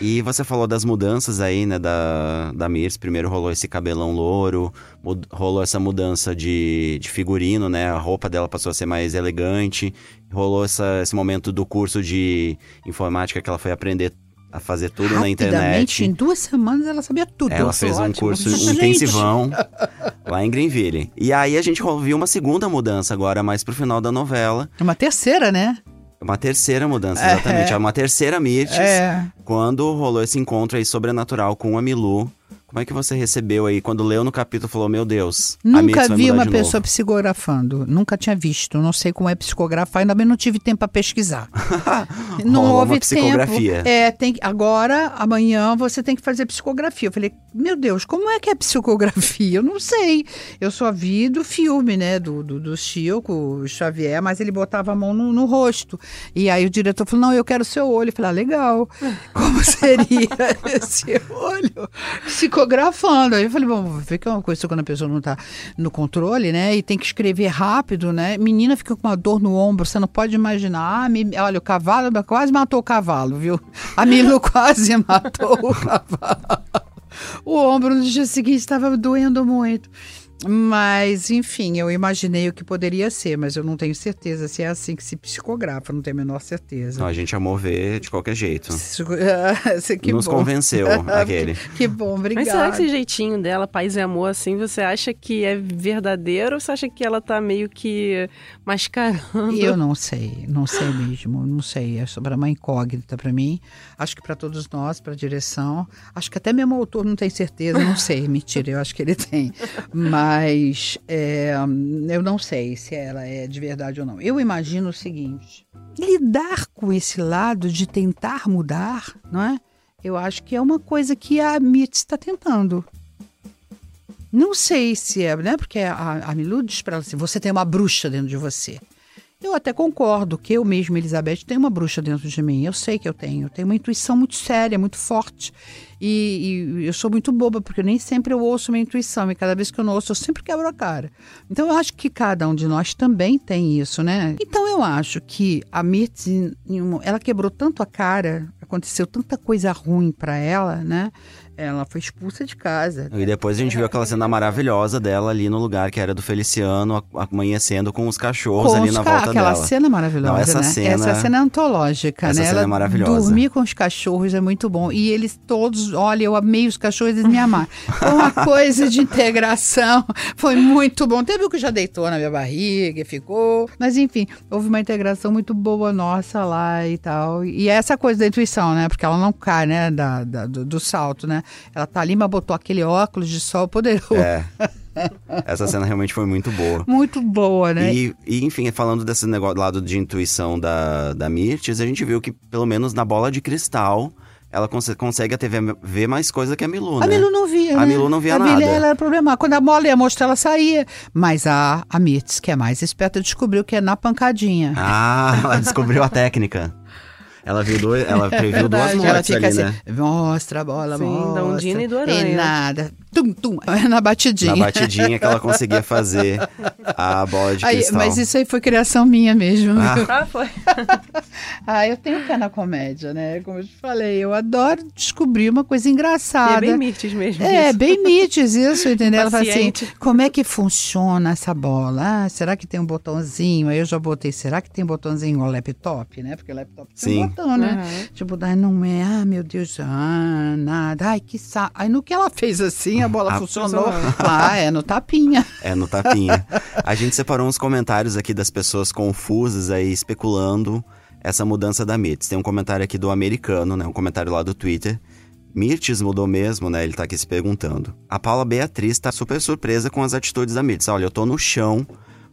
E você falou das mudanças aí, né, da, da Mirs. Primeiro rolou esse cabelão louro, mud, rolou essa mudança de, de figurino, né? A roupa dela passou a ser mais elegante. Rolou essa, esse momento do curso de informática que ela foi aprender a fazer tudo na internet. Em duas semanas ela sabia tudo. Ela fez um ótimo. curso um intensivão lá em Greenville. E aí a gente viu uma segunda mudança agora, mais pro final da novela. Uma terceira, né? Uma terceira mudança, exatamente. É, é uma terceira Mirtes. É. Quando rolou esse encontro aí sobrenatural com a Milu, Como é que você recebeu aí quando leu no capítulo falou, meu Deus, a Nunca vi uma pessoa novo. psicografando. Nunca tinha visto. Não sei como é psicografar. Ainda bem não tive tempo para pesquisar. não Rolou houve uma psicografia. tempo. É, tem que- agora, amanhã, você tem que fazer psicografia. Eu falei, meu Deus, como é que é psicografia? Eu não sei. Eu só vi do filme, né? Do, do, do Chico o Xavier, mas ele botava a mão no, no rosto. E aí o diretor falou: não, eu quero seu olho. Eu falei, ah, legal. Como seria esse olho psicografando? Aí eu falei, bom, que é uma coisa quando a pessoa não está no controle, né? E tem que escrever rápido, né? Menina fica com uma dor no ombro, você não pode imaginar. Ah, me- olha, o cavalo quase matou o cavalo, viu? A Milu quase matou o cavalo. O ombro no dia seguinte estava doendo muito. Mas, enfim, eu imaginei o que poderia ser, mas eu não tenho certeza se é assim que se psicografa, não tenho a menor certeza. Não, a gente amou ver de qualquer jeito. Que Nos bom. convenceu aquele. Que, que bom, Mas obrigada. será que esse jeitinho dela, paz e amor, assim, você acha que é verdadeiro ou você acha que ela tá meio que mascarando? Eu não sei, não sei mesmo, não sei. É sobre uma incógnita para mim. Acho que para todos nós, para a direção. Acho que até mesmo o autor não tem certeza, não sei. Mentira, eu acho que ele tem. Mas é, eu não sei se ela é de verdade ou não. Eu imagino o seguinte: lidar com esse lado de tentar mudar, não é? Eu acho que é uma coisa que a Mitz está tentando. Não sei se é, né? Porque a, a Milu diz para ela assim: você tem uma bruxa dentro de você. Eu até concordo que eu mesma, Elizabeth, tenho uma bruxa dentro de mim. Eu sei que eu tenho. Eu tenho uma intuição muito séria, muito forte. E, e eu sou muito boba, porque nem sempre eu ouço minha intuição. E cada vez que eu não ouço, eu sempre quebro a cara. Então eu acho que cada um de nós também tem isso, né? Então eu acho que a Mirtz, ela quebrou tanto a cara, aconteceu tanta coisa ruim para ela, né? Ela foi expulsa de casa. E depois a gente viu aquela cena maravilhosa dela ali no lugar que era do Feliciano, amanhecendo com os cachorros Com ali os na ca- volta aquela dela. cena maravilhosa, Não, essa né? cena- essa cena é antológica, Essa né? cena Ela é maravilhosa. Dormir com os cachorros é muito bom. E eles todos, olha, eu amei os cachorros, eles me amaram. Foi uma coisa de integração, foi muito bom. Teve o que já deitou na minha barriga e ficou. Mas enfim, houve uma integração muito boa nossa lá e tal. E é essa coisa da intuição, né? Porque ela não cai, né? Da, da- do, do salto, né? Ela tá ali, mas botou aquele óculos de sol poderoso. É. Essa cena realmente foi muito boa. Muito boa, né? E, e, enfim, falando desse negócio lado de intuição da, da Mirtes, a gente viu que, pelo menos na bola de cristal, ela conse- consegue até ver, ver mais coisa que a Milu, A né? Milu não via, A né? Milu não via a nada. Milu, ela era problemática. Quando a bola ia mostrar, ela saía. Mas a, a Mirtz, que é mais esperta, descobriu que é na pancadinha. Ah, ela descobriu a técnica. Ela viu dois, ela previu duas ela mortes fica ali, assim, né? mostra a bola, Sim, mostra. da Undina e do Aranha. E nada. Tum, tum. É na batidinha. Na batidinha que ela conseguia fazer a bola de Aí, cristal. mas isso aí foi criação minha mesmo. Ah. Ah, foi. Ah, eu tenho pé na comédia, né? Como eu te falei, eu adoro descobrir uma coisa E engraçada. é bem Mirtes mesmo. É, isso. bem nítidos isso, entendeu? Ela fala assim, como é que funciona essa bola? Ah, será que tem um botãozinho? Aí eu já botei, será que tem botãozinho igual laptop, né? Porque o laptop tem Sim. um botão, né? Aham. Tipo, daí não é, ah, meu Deus, ah, nada, ai, que saco. Aí no que ela fez assim, a bola Ah, funcionou. funcionou. Ah, é, no tapinha. É, no tapinha. A gente separou uns comentários aqui das pessoas confusas aí, especulando essa mudança da Mirtz. Tem um comentário aqui do americano, né? Um comentário lá do Twitter. Mirtz mudou mesmo, né? Ele tá aqui se perguntando. A Paula Beatriz tá super surpresa com as atitudes da Mirtz. Olha, eu tô no chão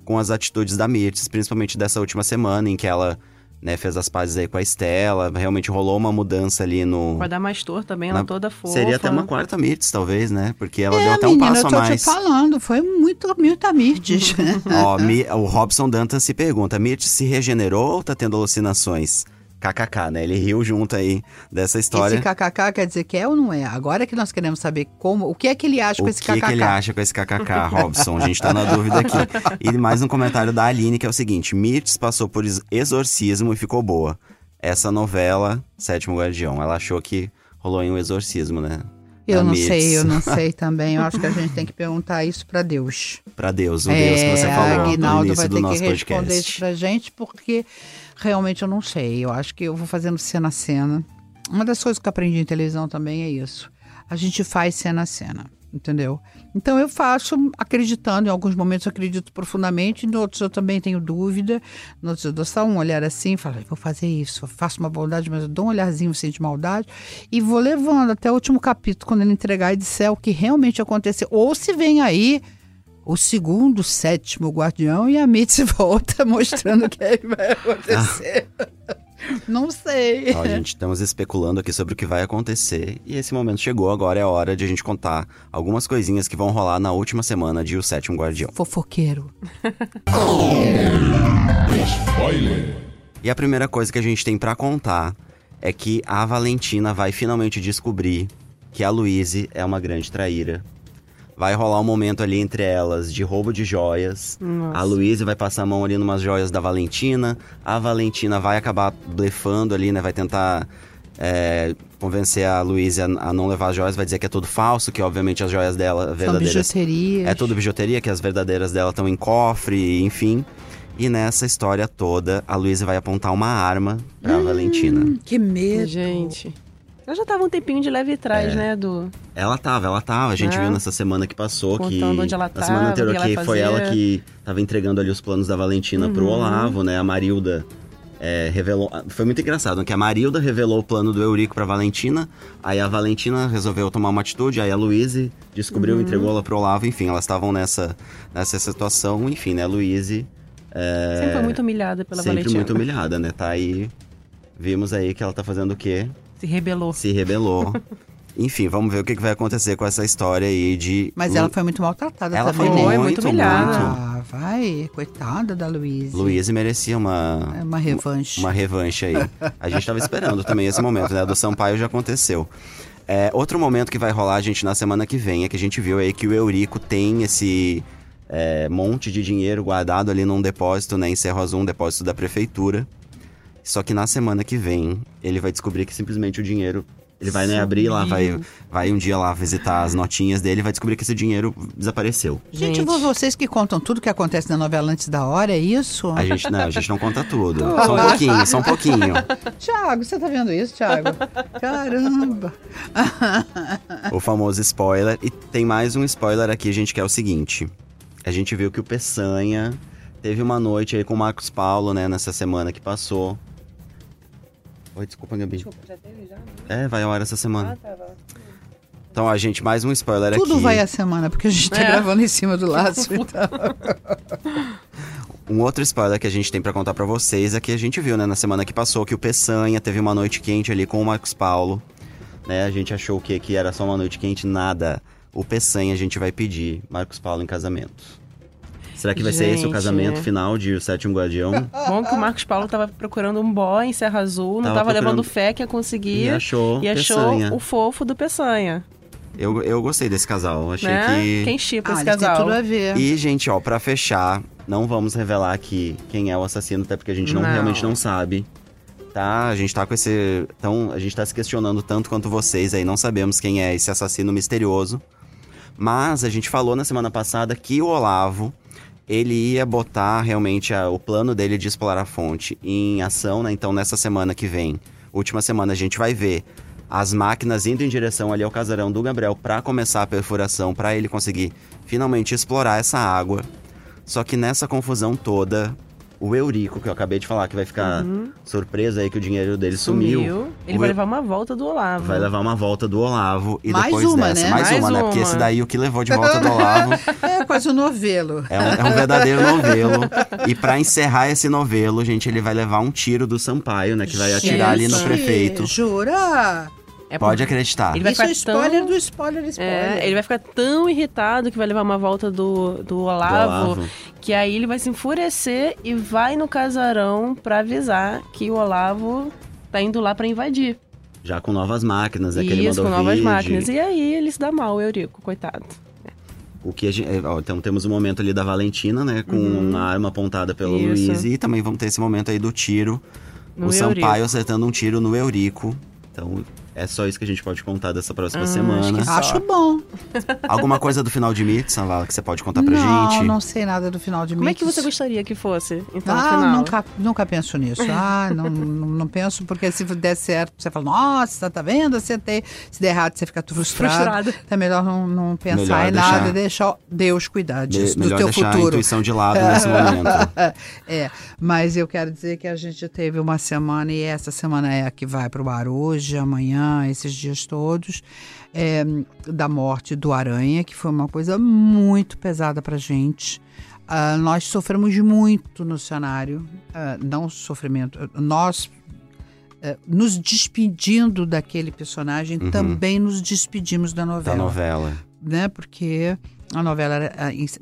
com as atitudes da Mirtz, principalmente dessa última semana em que ela né, fez as pazes aí com a Estela. Realmente rolou uma mudança ali no... Vai dar mais tor também, ela Na- toda fofa. Seria até uma quarta Mirtz, talvez, né? Porque ela é, deu até um menina, passo eu a tô mais. te falando, foi muito, muito mirtes. Ó, Mi- o Robson Dantas se pergunta: Mirth se regenerou ou tá tendo alucinações? KKK, né? Ele riu junto aí dessa história. Esse kkk quer dizer que é ou não é? Agora que nós queremos saber como, o que é que ele acha o com esse kkk. que ele acha com esse KKK, Robson? A gente tá na dúvida aqui. E mais um comentário da Aline, que é o seguinte: Mirtz passou por ex- exorcismo e ficou boa. Essa novela, Sétimo Guardião, ela achou que rolou em um exorcismo, né? Eu Da não Mirtz. sei, eu não sei também. Eu acho que a gente tem que perguntar isso para Deus. Pra Deus, o Deus que você É, falou a no Aguinaldo início vai do ter nosso que responder podcast. isso pra gente, porque realmente eu não sei. Eu acho que eu vou fazendo cena a cena. Uma das coisas que eu aprendi em televisão também é isso. A gente faz cena a cena. entendeu? Então eu faço acreditando, em alguns momentos eu acredito profundamente, em outros eu também tenho dúvida, em outros eu dou só um olhar assim, falo, vou fazer isso, faço uma bondade, mas eu dou um olharzinho assim de maldade e vou levando até o último capítulo, quando ele entregar e disser o que realmente aconteceu. Ou se vem aí o segundo, sétimo guardião e a Mitzi volta mostrando o que é que vai acontecer. Não sei. Ó, gente, estamos especulando aqui sobre o que vai acontecer e esse momento chegou, agora é a hora de a gente contar algumas coisinhas que vão rolar na última semana de O Sétimo Guardião. Fofoqueiro. E a primeira coisa que a gente tem pra contar é que a Valentina vai finalmente descobrir que a Louise é uma grande traíra. Vai rolar um momento ali entre elas de roubo de joias. Nossa. A Louise vai passar a mão ali numas joias da Valentina. A Valentina vai acabar blefando ali, né? Vai tentar é, convencer a Louise a, não levar as joias. Vai dizer que é tudo falso, que obviamente as joias dela São verdadeiras bijuterias. é tudo bijuteria, que as verdadeiras dela estão em cofre, enfim. E nessa história toda, a Luísa vai apontar uma arma pra Valentina. Que medo. Gente. Ela já tava um tempinho de leve trás, né, do... Ela tava, ela tava. A gente É. viu nessa semana que passou que. Contando onde ela na semana tava, anterior que que foi ela que tava entregando ali os planos da Valentina pro Uhum. Olavo, né? A Marilda é, revelou. Foi muito engraçado, né? Que a Marilda revelou o plano do Eurico pra Valentina. Aí a Valentina resolveu tomar uma atitude, aí a Luíse descobriu, Uhum. entregou ela pro Olavo, enfim, elas estavam nessa, nessa situação, enfim, né? A Luíse. é, Sempre foi muito humilhada pela sempre Valentina. muito humilhada, né? Tá aí. Vimos aí que ela tá fazendo o quê? Se rebelou. Se rebelou. Enfim, vamos ver o que, vai acontecer com essa história aí de. Mas ela foi muito maltratada Ela também, foi né? muito humilhada. Ah, vai, coitada da Luísa. Luísa merecia uma, É uma revanche. uma revanche aí. A gente tava esperando também esse momento, né? Do Sampaio já aconteceu. É, outro momento que vai rolar, gente, na semana que vem, é que a gente viu aí que o Eurico tem esse é, monte de dinheiro guardado ali num depósito, né? Em Cerro Azul, um depósito da prefeitura. Só que na semana que vem, ele vai descobrir que simplesmente o dinheiro. Ele vai né, abrir lá, vai, vai um dia lá visitar as notinhas dele e vai descobrir que esse dinheiro desapareceu. Gente, vocês que contam tudo que acontece na novela antes da hora, é isso? A gente, não, a gente não conta tudo. Só um pouquinho, só um pouquinho. Tiago, você tá vendo isso, Tiago? Caramba! o famoso spoiler. E tem mais um spoiler aqui, gente, que é o seguinte. A gente viu que o Peçanha teve uma noite aí com o Marcos Paulo, né, nessa semana que passou. Oi, desculpa, Gabi. já teve já? É, vai ao ar essa semana. tá, tá. Então, ó, gente, mais um spoiler Tudo aqui. vai a semana, porque a gente tá É. gravando em cima do laço. Então. Um outro spoiler que a gente tem pra contar pra vocês é que a gente viu, né, na semana que passou, que o Peçanha teve uma noite quente ali com o Marcos Paulo. Né, a gente achou que, que era só uma noite quente, nada. O Peçanha a gente vai pedir Marcos Paulo em casamento. Será que vai ser esse o Gente. casamento final de O Sétimo Guardião? Bom que o Marcos Paulo tava procurando um boy em Serra Azul, não Tava tava, procurando- levando fé que ia conseguir. E achou e achou Peçanha. o fofo do Peçanha. Eu, eu gostei desse casal. Achei né? que. Quem chipa Ah, esse casal? tudo a ver. E, gente, ó, pra fechar, não vamos revelar aqui quem é o assassino, até porque a gente não, Não. realmente não sabe. Tá? A gente tá com esse. Então, a gente tá se questionando tanto quanto vocês aí, não sabemos quem é esse assassino misterioso. Mas a gente falou na semana passada que o Olavo. Ele ia botar realmente a- o plano dele de explorar a fonte em ação, né? Então, nessa semana que vem, última semana, a gente vai ver as máquinas indo em direção ali ao casarão do Gabriel para começar a perfuração, para ele conseguir finalmente explorar essa água. Só que nessa confusão toda, o Eurico, que eu acabei de falar, que vai ficar surpreso aí que o dinheiro dele sumiu. Ele O vai Eu- levar uma volta do Olavo. Vai levar uma volta do Olavo e Mais depois uma, dessa, né? mais, Mais uma, né? Porque uma. esse daí o que levou de volta do Olavo É quase um novelo. é um, é um verdadeiro novelo. E pra encerrar esse novelo, gente, ele vai levar um tiro do Sampaio, né? Que vai atirar ali no Gente, prefeito. Jura? É Pode acreditar. Ele vai Isso é ficar tão- spoiler do spoiler do spoiler. É, ele vai ficar tão irritado que vai levar uma volta do, do Olavo, Olavo. que aí ele vai se enfurecer e vai no casarão pra avisar que o Olavo tá indo lá pra invadir. Já com novas máquinas, né? que ele Isso, mandou com novas vídeo. máquinas. E aí ele se dá mal, o Eurico, coitado. O que a gente, é, ó, então temos o momento ali da Valentina, né? Com uma arma apontada pelo Uhum. Isso. Luiz. E também vamos ter esse momento aí do tiro. No o Sampaio Eurico. acertando um tiro no Eurico. Então, É só isso que a gente pode contar dessa próxima Ah, semana. acho Acho bom. Alguma coisa do final de Mirtz, Savala, que você pode contar pra não, gente? não sei nada do final de Como é que você gostaria que fosse, então, Ah, final? nunca, nunca penso nisso. Ah, não, não, não penso, porque se der certo, você fala, nossa, tá vendo? Tem. Se der errado, você fica frustrado. Frustrado. Então é melhor não, não pensar Melhor em deixar- nada e deixar Deus cuidar De- disso, do melhor teu deixar a futuro. intuição de lado nesse momento. é, mas eu quero dizer que a gente teve uma semana e essa semana é a que vai para o ar hoje, amanhã, esses dias todos, é, da morte do Aranha, que foi uma coisa muito pesada para gente. Ah, nós sofremos muito no cenário, ah, não sofrimento, nós eh, nos despedindo daquele personagem, Uhum. também nos despedimos da Da novela novela. né? Porque a novela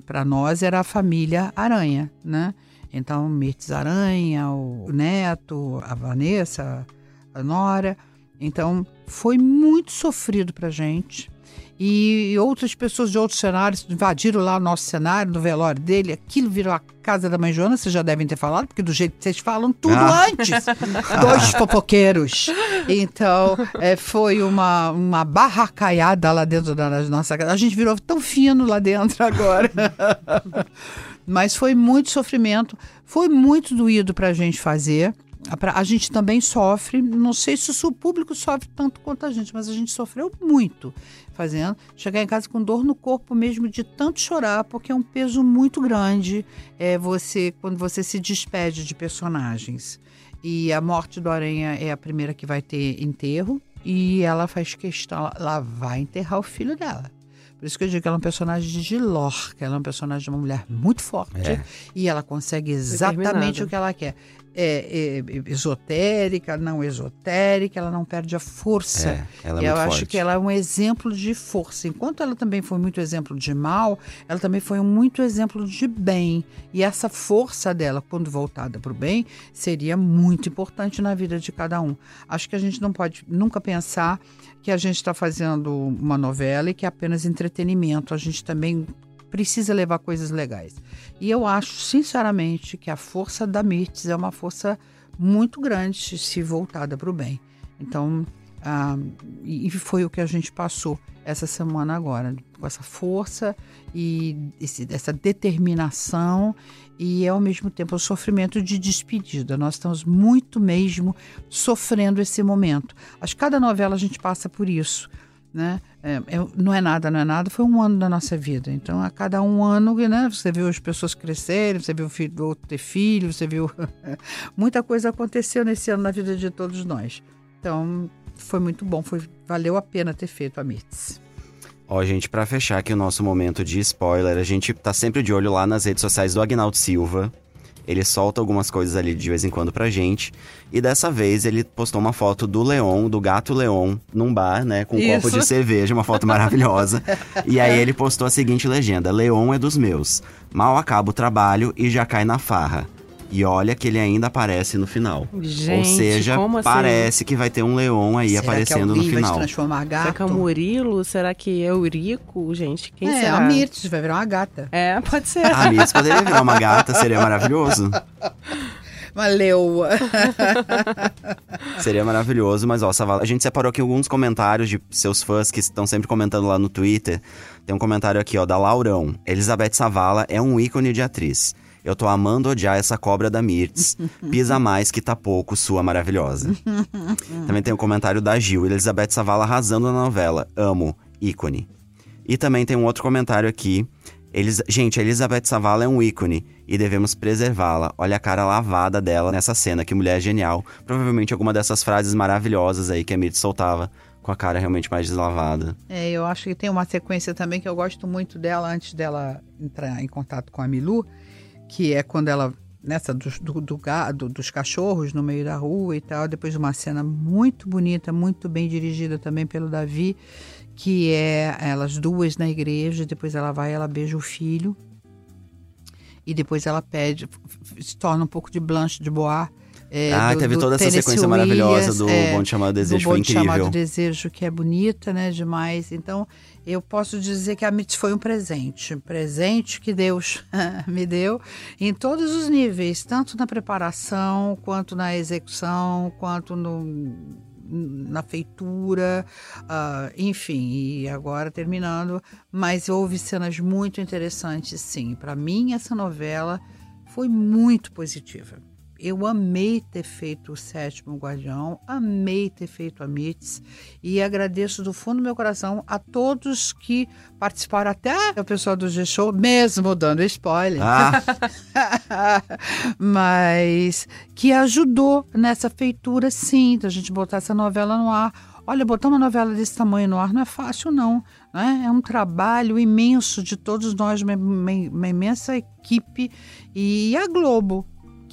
para nós era a família Aranha, né? Então, Mirtes Aranha, o Neto, a Vanessa, a Nora. Então, foi muito sofrido pra gente. E outras pessoas de outros cenários invadiram lá o nosso cenário, no velório dele. Aquilo virou a casa da mãe Joana, vocês já devem ter falado, porque do jeito que vocês falam, tudo Ah. antes. Dois fofoqueiros. Então, é, foi uma, uma barracaiada lá dentro da nossa casa. A gente virou tão fino lá dentro agora. Mas foi muito sofrimento, foi muito doído para a gente fazer. A A gente também sofre, não sei se o público sofre tanto quanto a gente, mas a gente sofreu muito fazendo. Chegar em casa com dor no corpo mesmo de tanto chorar, porque é um peso muito grande é você quando você se despede de personagens. E a morte do Aranha é a primeira que vai ter enterro, e ela faz questão, ela vai enterrar o filho dela. Por isso que eu digo que ela é um personagem de Lorca, ela é um personagem de uma mulher muito forte É. e ela consegue exatamente o que ela quer. É, é, esotérica, não esotérica, ela não perde a força. É, ela é eu acho forte. que ela é um exemplo de força. Enquanto ela também foi muito exemplo de mal, ela também foi muito exemplo de bem. E essa força dela, quando voltada para o bem, seria muito importante na vida de cada um. Acho que a gente não pode nunca pensar que a gente está fazendo uma novela e que é apenas entretenimento. A gente também precisa levar coisas legais. E eu acho, sinceramente, que a força da Mirtz é uma força muito grande se voltada para o bem. Então, ah, e foi o que a gente passou essa semana agora, com essa força e esse- essa determinação e ao mesmo tempo o sofrimento de despedida. Nós estamos muito mesmo sofrendo esse momento. Acho que cada novela a gente passa por isso. Né? É, não é nada, não é nada, foi um ano da nossa vida. Então, a cada um ano, né, você viu as pessoas crescerem, você viu o filho outro ter filho, você viu. Muita coisa aconteceu nesse ano na vida de todos nós. Então, foi muito bom, foi, valeu a pena ter feito a Mirtz. Ó, gente, pra fechar aqui o nosso momento de spoiler, a gente tá sempre de olho lá nas redes sociais do Agnaldo Silva. Ele solta algumas coisas ali de vez em quando pra gente. E dessa vez ele postou uma foto do Leon, do gato Leon, num bar, né? Com um copo Isso. de cerveja, uma foto maravilhosa. e aí ele postou a seguinte legenda: Leon é dos meus. Mal acaba o trabalho e já cai na farra. E olha que ele ainda aparece no final. Gente, Ou seja, como assim? parece que vai ter um Leon aí Será aparecendo que no alguém vai se final. transformar Será gato? que é o Murilo? Será que é o Eurico? Gente, quem é, será? a Mirtz vai virar uma gata. É, pode ser. A Miss poderia virar uma gata, seria maravilhoso. Uma leoa. Seria maravilhoso, mas ó, Savala, a gente separou aqui alguns comentários de seus fãs que estão sempre comentando lá no Twitter. Tem um comentário aqui, ó, da Laurão. Elizabeth Savala é um ícone de atriz. Eu tô amando odiar essa cobra da Mirtz. Pisa mais que tá pouco, sua maravilhosa. também tem um comentário da Gil. Elizabeth Savala arrasando na novela. Amo. Ícone. E também tem um outro comentário aqui. Elis... Gente, a Elizabeth Savala é um ícone e devemos preservá-la. Olha a cara lavada dela nessa cena, que mulher genial. Provavelmente alguma dessas frases maravilhosas aí que a Mirtz soltava com a cara realmente mais deslavada. É, eu acho que tem uma sequência também que eu gosto muito dela antes dela entrar em contato com a Milu, que é quando ela nessa dos, do, do gado, dos cachorros no meio da rua e tal, depois de uma cena muito bonita, muito bem dirigida também pelo Davi, que é elas duas na igreja, depois ela vai, ela beija o filho e depois ela pede, se torna um pouco de Blanche de Bois. é, ah, do- teve do toda essa Tennessee sequência maravilhosa Williams, do é, Bom de Chamado Desejo, do foi Bonde Chamado incrível. Desejo, que é bonita, né, demais. Então, eu posso dizer que a MIT foi um presente, um presente que Deus me deu em todos os níveis, tanto na preparação, quanto na execução, quanto no na feitura, uh, enfim, e agora terminando. Mas houve cenas muito interessantes, sim. Para mim, essa novela foi muito positiva. Eu amei ter feito o sétimo Guardião, amei ter feito a MITS e agradeço do fundo do meu coração a todos que participaram, até o pessoal do G-Show, mesmo dando spoiler, ah. mas que ajudou nessa feitura, sim, da gente botar essa novela no ar. Olha, botar uma novela desse tamanho no ar não é fácil, não. Né? É um trabalho imenso de todos nós, uma, uma, uma imensa equipe. E a Globo,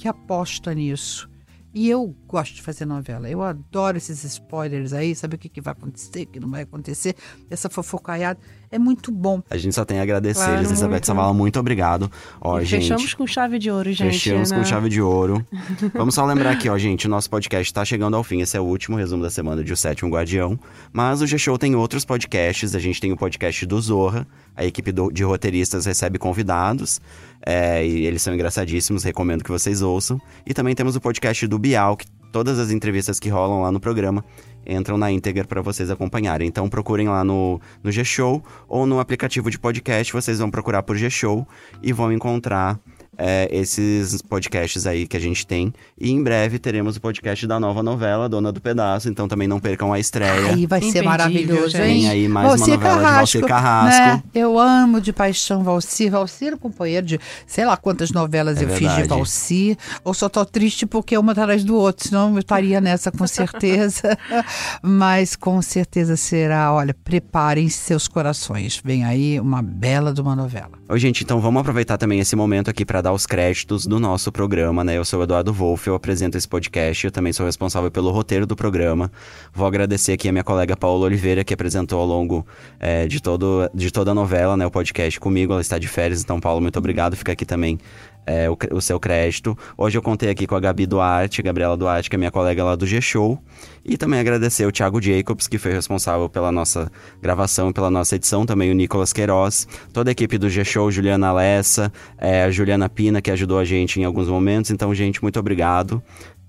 que aposta nisso. E eu gosto de fazer novela. Eu adoro esses spoilers aí, saber o que, que vai acontecer, o que não vai acontecer, essa fofocaiada. É muito bom. A gente só tem a agradecer, claro, Elizabeth Savala, muito obrigado. Ó, e gente, fechamos com chave de ouro, gente. Fechamos né? com chave de ouro. Vamos só lembrar aqui, ó, gente, o nosso podcast está chegando ao fim. Esse é o último resumo da semana de O Sétimo Guardião. Mas o G-Show tem outros podcasts. A gente tem o podcast do Zorra. A equipe do, de roteiristas recebe convidados. É, e eles são engraçadíssimos, recomendo que vocês ouçam. E também temos o podcast do Bial, que todas as entrevistas que rolam lá no programa entram na íntegra para vocês acompanharem. Então procurem lá no, no G-Show ou no aplicativo de podcast, vocês vão procurar por G-Show e vão encontrar é, esses podcasts aí que a gente tem. E em breve teremos o podcast da nova novela, Dona do Pedaço. Então também não percam a estreia. Aí vai ser maravilhoso, hein? Tem aí mais Valcir uma novela Carrasco, de Valcir Carrasco. Né? Eu amo de paixão Valcir. Valcir, companheiro de sei lá quantas novelas é eu verdade. fiz de Valcir. Ou só tô triste porque uma atrás do outro, senão eu estaria nessa com certeza. Mas com certeza será, olha, preparem seus corações. Vem aí uma bela de uma novela. Oi, gente, então vamos aproveitar também esse momento aqui para dar os créditos do nosso programa, né? Eu sou o Eduardo Wolff, eu apresento esse podcast, eu também sou responsável pelo roteiro do programa. Vou agradecer aqui a minha colega Paola Oliveira, que apresentou ao longo é, de, todo, de toda a novela, né? O podcast comigo, ela está de férias, então, Paulo, muito obrigado. Fica aqui também é, o, o, seu crédito. Hoje eu contei aqui com a Gabi Duarte, Gabriela Duarte, que é minha colega lá do G-Show. E também agradecer o Thiago Jacobs, que foi responsável pela nossa gravação pela nossa edição. Também o Nicolas Queiroz, toda a equipe do G-Show, Juliana Alessa, é, a Juliana Pina, que ajudou a gente em alguns momentos. Então, gente, muito obrigado.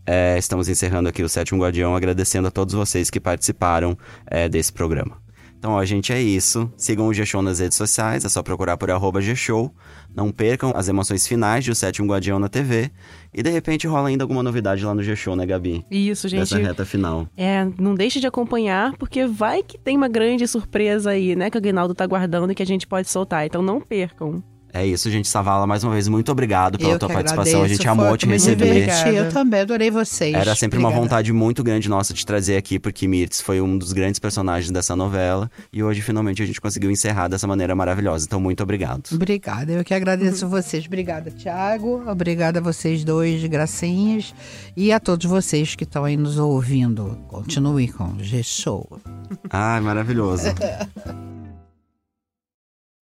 É, estamos encerrando aqui o Sétimo Guardião, agradecendo a todos vocês que participaram é, desse programa. Então, ó, gente, é isso. Sigam o G-Show nas redes sociais, é só procurar por arroba G-Show. Não percam as emoções finais de O Sétimo Guardião na TV. E de repente rola ainda alguma novidade lá no G-Show, né, Gabi? Isso, gente. Nessa reta final. É, não deixe de acompanhar, porque vai que tem uma grande surpresa aí, né, que o Aguinaldo tá guardando e que a gente pode soltar. Então não percam. É isso, gente. Savala, mais uma vez, muito obrigado pela eu tua participação. Agradeço. A gente amou te receber. Eu também adorei vocês. Era sempre Obrigada. uma vontade muito grande nossa de trazer aqui, porque Mirtz foi um dos grandes personagens dessa novela. E hoje, finalmente, a gente conseguiu encerrar dessa maneira maravilhosa. Então, muito obrigado. Obrigada. Eu que agradeço uhum. vocês. Obrigada, Tiago. Obrigada a vocês dois, gracinhas. E a todos vocês que estão aí nos ouvindo. Continue com o G-Show. Ai, maravilhoso.